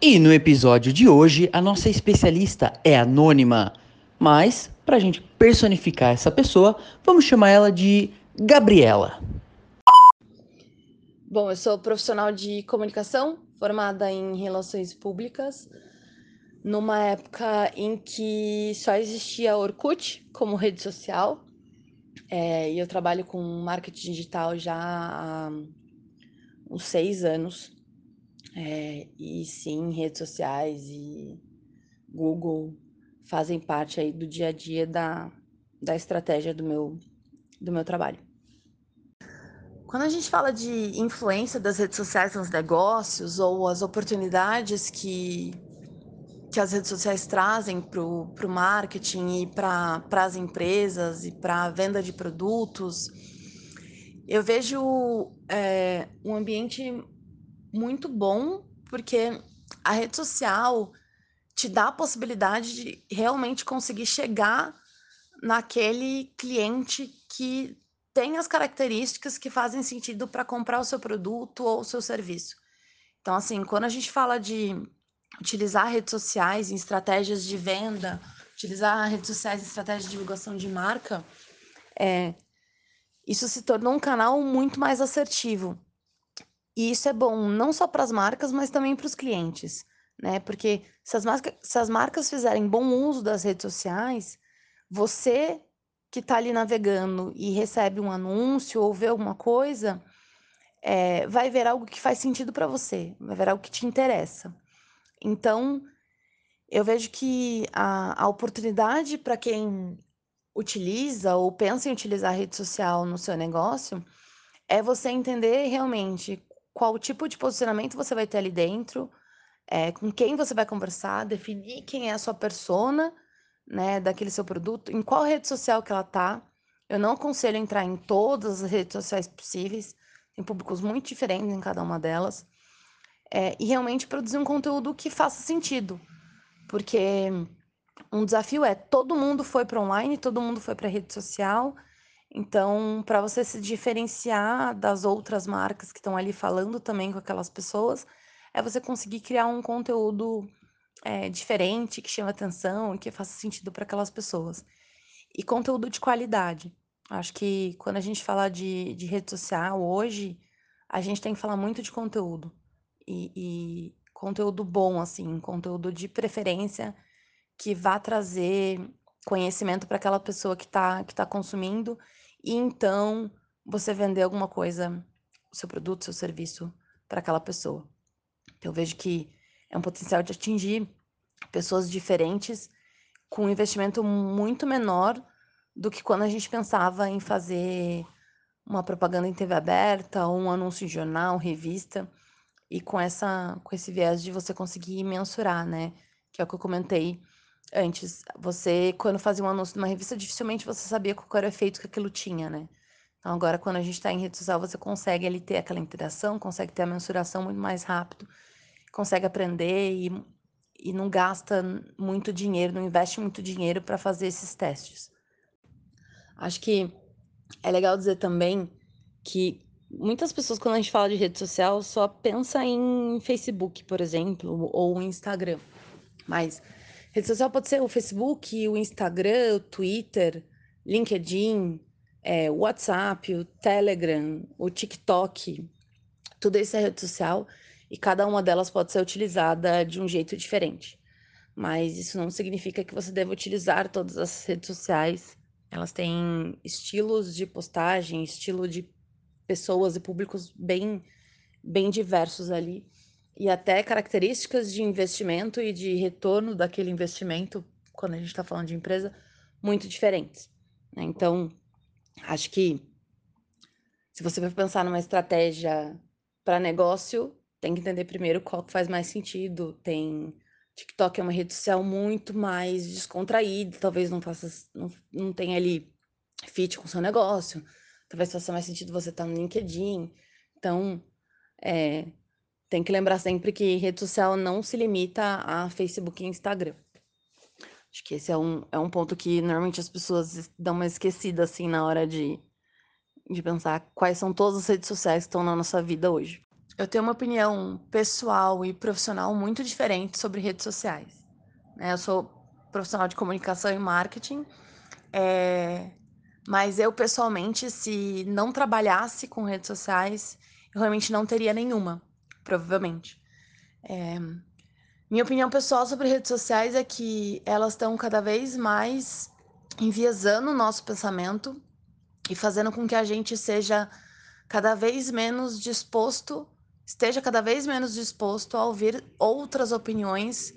E no episódio de hoje, a nossa especialista é anônima. Mas, para a gente personificar essa pessoa, vamos chamar ela de Gabriela. Bom, eu sou profissional de comunicação, formada em relações públicas, numa época em que só existia Orkut como rede social. É, e eu trabalho com marketing digital já há uns seis anos. É, e sim, redes sociais e Google fazem parte aí do dia a dia da, da estratégia do meu, do meu trabalho. Quando a gente fala de influência das redes sociais nos negócios ou as oportunidades que, que as redes sociais trazem para o marketing e para as empresas e para a venda de produtos, eu vejo é, um ambiente muito bom, porque a rede social te dá a possibilidade de realmente conseguir chegar naquele cliente que tem as características que fazem sentido para comprar o seu produto ou o seu serviço. Então, assim, quando a gente fala de utilizar redes sociais em estratégias de venda, utilizar redes sociais em estratégias de divulgação de marca, é, isso se tornou um canal muito mais assertivo. E isso é bom não só para as marcas, mas também para os clientes, né? Porque se as, marca, se as marcas fizerem bom uso das redes sociais, você que está ali navegando e recebe um anúncio ou vê alguma coisa, é, vai ver algo que faz sentido para você, vai ver algo que te interessa. Então, eu vejo que a, a oportunidade para quem utiliza ou pensa em utilizar a rede social no seu negócio é você entender realmente qual tipo de posicionamento você vai ter ali dentro, é, com quem você vai conversar, definir quem é a sua persona, né, daquele seu produto, em qual rede social que ela tá. Eu não aconselho entrar em todas as redes sociais possíveis, tem públicos muito diferentes em cada uma delas, é, e realmente produzir um conteúdo que faça sentido, porque um desafio é todo mundo foi para online, todo mundo foi para rede social, então, para você se diferenciar das outras marcas que estão ali falando também com aquelas pessoas, é você conseguir criar um conteúdo é, diferente, que chame atenção e que faça sentido para aquelas pessoas. E conteúdo de qualidade. Acho que quando a gente fala de, de rede social hoje, a gente tem que falar muito de conteúdo. E, e conteúdo bom, assim, conteúdo de preferência que vá trazer conhecimento para aquela pessoa que está que tá consumindo e então você vender alguma coisa, seu produto, seu serviço para aquela pessoa. Então, eu vejo que é um potencial de atingir pessoas diferentes com um investimento muito menor do que quando a gente pensava em fazer uma propaganda em TV aberta ou um anúncio em jornal, revista, e com essa com esse viés de você conseguir mensurar, né? Que é o que eu comentei antes. Você, quando fazia um anúncio numa revista, dificilmente você sabia qual era o efeito que aquilo tinha, né? Então, agora, quando a gente está em rede social, você consegue ali ter aquela interação, consegue ter a mensuração muito mais rápido, consegue aprender e, e não gasta muito dinheiro, não investe muito dinheiro para fazer esses testes. Acho que é legal dizer também que muitas pessoas, quando a gente fala de rede social, só pensa em Facebook, por exemplo, ou Instagram. Mas rede social pode ser o Facebook, o Instagram, o Twitter, LinkedIn, é, o WhatsApp, o Telegram, o TikTok. Tudo isso é rede social e cada uma delas pode ser utilizada de um jeito diferente. Mas isso não significa que você deva utilizar todas as redes sociais. Elas têm estilos de postagem, estilo de pessoas e públicos bem, bem diversos ali. E até características de investimento e de retorno daquele investimento, quando a gente está falando de empresa, muito diferentes. Né? Então, acho que se você vai pensar numa estratégia para negócio, tem que entender primeiro qual que faz mais sentido. Tem TikTok é uma rede social muito mais descontraída, talvez não faça, não, não tenha ali fit com o seu negócio talvez faça mais sentido você estar tá no LinkedIn. Então, é, tem que lembrar sempre que rede social não se limita a Facebook e Instagram. Acho que esse é um, é um ponto que normalmente as pessoas dão uma esquecida, assim, na hora de, de pensar quais são todas as redes sociais que estão na nossa vida hoje. Eu tenho uma opinião pessoal e profissional muito diferente sobre redes sociais. Né? Eu sou profissional de comunicação e marketing, é, mas eu, pessoalmente, se não trabalhasse com redes sociais, eu realmente não teria nenhuma, provavelmente. É... Minha opinião pessoal sobre redes sociais é que elas estão cada vez mais enviesando o nosso pensamento e fazendo com que a gente seja cada vez menos disposto, esteja cada vez menos disposto a ouvir outras opiniões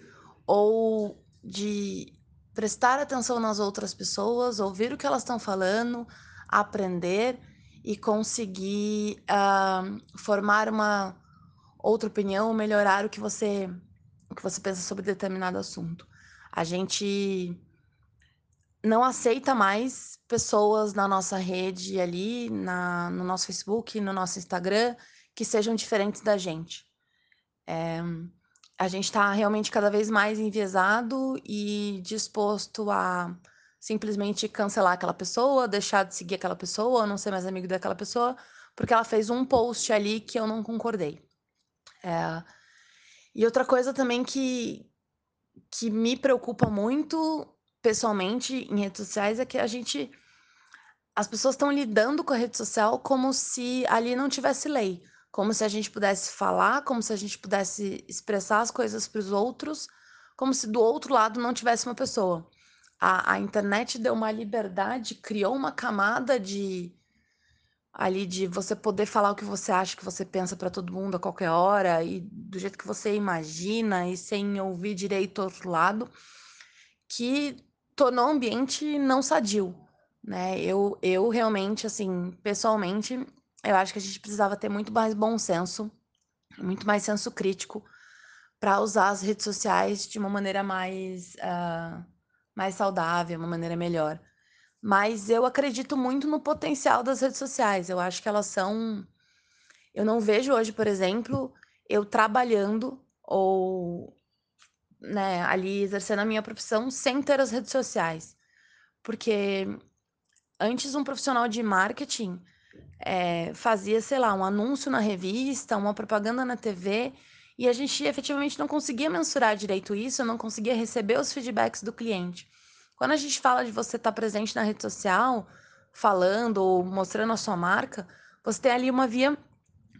ou de prestar atenção nas outras pessoas, ouvir o que elas estão falando, aprender e conseguir uh, formar uma outra opinião, melhorar o que você o que você pensa sobre determinado assunto. A gente não aceita mais pessoas na nossa rede ali, na, no nosso Facebook, no nosso Instagram, que sejam diferentes da gente. É, a gente está realmente cada vez mais enviesado e disposto a simplesmente cancelar aquela pessoa, deixar de seguir aquela pessoa, não ser mais amigo daquela pessoa, porque ela fez um post ali que eu não concordei. É... E outra coisa também que, que me preocupa muito pessoalmente em redes sociais é que a gente. As pessoas estão lidando com a rede social como se ali não tivesse lei como se a gente pudesse falar, como se a gente pudesse expressar as coisas para os outros, como se do outro lado não tivesse uma pessoa. A, a internet deu uma liberdade, criou uma camada de ali de você poder falar o que você acha, que você pensa para todo mundo a qualquer hora e do jeito que você imagina e sem ouvir direito o outro lado, que tornou o ambiente não sadio, né? Eu, eu realmente, assim, pessoalmente, eu acho que a gente precisava ter muito mais bom senso, muito mais senso crítico para usar as redes sociais de uma maneira mais, uh, mais saudável, uma maneira melhor. Mas eu acredito muito no potencial das redes sociais. Eu acho que elas são. Eu não vejo hoje, por exemplo, eu trabalhando ou né, ali exercendo a minha profissão sem ter as redes sociais. Porque antes um profissional de marketing é, fazia, sei lá, um anúncio na revista, uma propaganda na TV, e a gente efetivamente não conseguia mensurar direito isso, não conseguia receber os feedbacks do cliente. Quando a gente fala de você estar tá presente na rede social, falando ou mostrando a sua marca, você tem ali uma via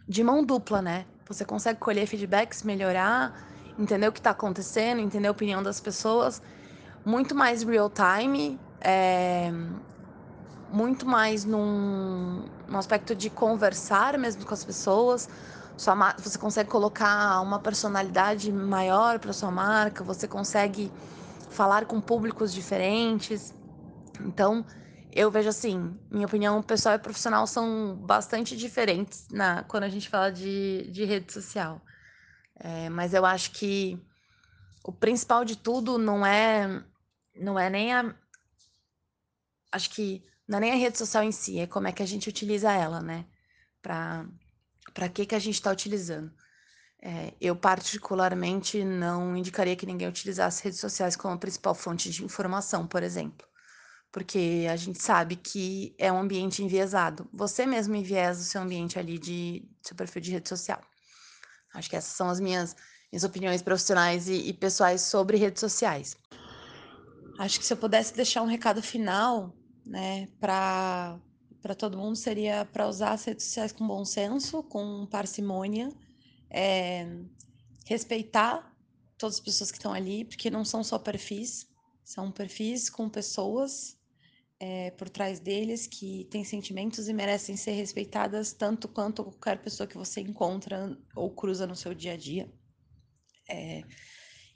de mão dupla, né? Você consegue colher feedbacks, melhorar, entender o que está acontecendo, entender a opinião das pessoas, muito mais real time, é, muito mais num, num aspecto de conversar mesmo com as pessoas. Sua, você consegue colocar uma personalidade maior para sua marca, você consegue falar com públicos diferentes. Então, eu vejo assim, minha opinião pessoal e profissional são bastante diferentes na, quando a gente fala de, de rede social. É, mas eu acho que o principal de tudo não é não é nem a. Acho que não é nem a rede social em si, é como é que a gente utiliza ela, né? Para que que a gente está utilizando. É, eu particularmente não indicaria que ninguém utilizasse redes sociais como principal fonte de informação, por exemplo, porque a gente sabe que é um ambiente enviesado. Você mesmo enviesa o seu ambiente ali de seu perfil de rede social. Acho que essas são as minhas, minhas opiniões profissionais e, e pessoais sobre redes sociais. Acho que se eu pudesse deixar um recado final, né, para todo mundo seria para usar as redes sociais com bom senso, com parcimônia, é, respeitar todas as pessoas que estão ali, porque não são só perfis, são perfis com pessoas é, por trás deles que têm sentimentos e merecem ser respeitadas tanto quanto qualquer pessoa que você encontra ou cruza no seu dia a dia. É,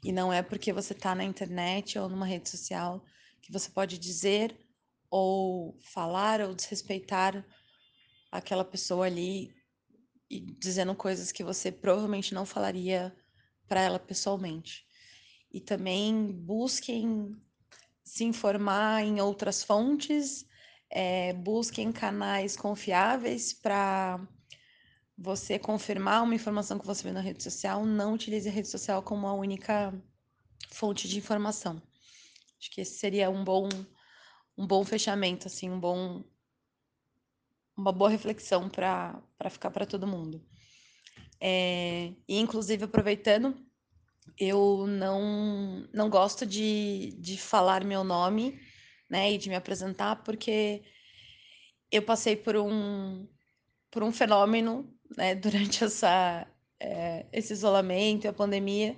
e não é porque você está na internet ou numa rede social que você pode dizer ou falar ou desrespeitar aquela pessoa ali e dizendo coisas que você provavelmente não falaria para ela pessoalmente. E também busquem se informar em outras fontes, é, busquem canais confiáveis para você confirmar uma informação que você vê na rede social. Não utilize a rede social como a única fonte de informação. Acho que esse seria um bom um bom fechamento, assim, um bom uma boa reflexão para ficar para todo mundo. É, e inclusive aproveitando, eu não não gosto de, de falar meu nome, né, e de me apresentar porque eu passei por um por um fenômeno, né, durante essa é, esse isolamento a pandemia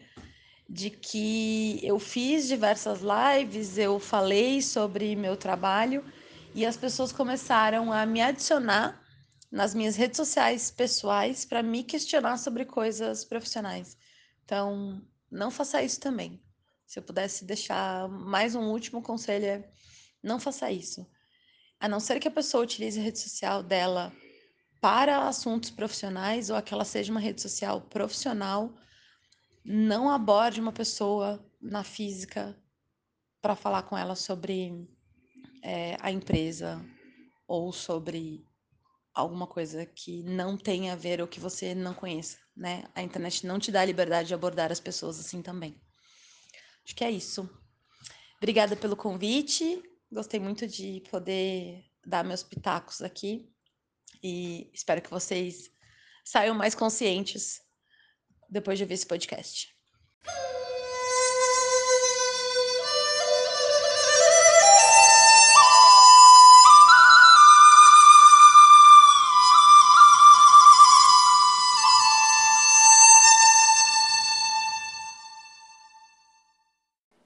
de que eu fiz diversas lives, eu falei sobre meu trabalho e as pessoas começaram a me adicionar nas minhas redes sociais pessoais para me questionar sobre coisas profissionais. Então, não faça isso também. Se eu pudesse deixar mais um último conselho é não faça isso. A não ser que a pessoa utilize a rede social dela para assuntos profissionais ou aquela seja uma rede social profissional, não aborde uma pessoa na física para falar com ela sobre é, a empresa ou sobre alguma coisa que não tenha a ver ou que você não conheça, né? A internet não te dá a liberdade de abordar as pessoas assim também. Acho que é isso. Obrigada pelo convite. Gostei muito de poder dar meus pitacos aqui e espero que vocês saiam mais conscientes depois de ver esse podcast.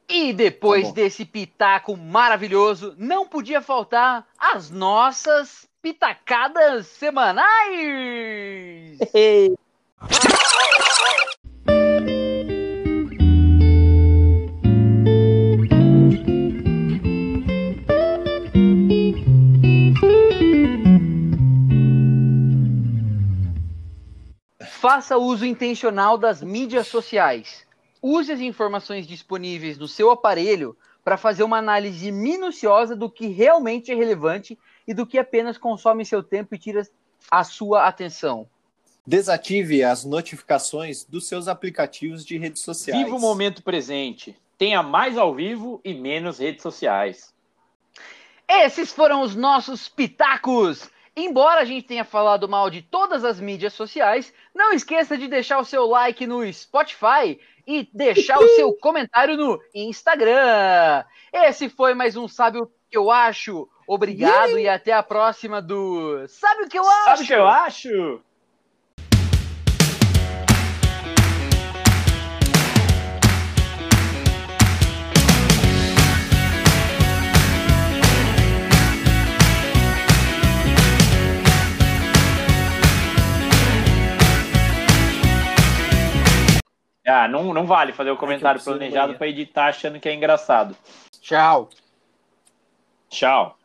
E depois tá desse pitaco maravilhoso, não podia faltar as nossas pitacadas semanais! Faça uso intencional das mídias sociais. Use as informações disponíveis no seu aparelho para fazer uma análise minuciosa do que realmente é relevante e do que apenas consome seu tempo e tira a sua atenção. Desative as notificações dos seus aplicativos de redes sociais. Viva o momento presente. Tenha mais ao vivo e menos redes sociais. Esses foram os nossos pitacos. Embora a gente tenha falado mal de todas as mídias sociais, não esqueça de deixar o seu like no Spotify e deixar o seu comentário no Instagram. Esse foi mais um Sabe o que eu acho? Obrigado e até a próxima do Sabe o que eu acho? Sabe o que eu acho? Ah, não, não vale fazer o comentário planejado para editar achando que é engraçado. Tchau. Tchau.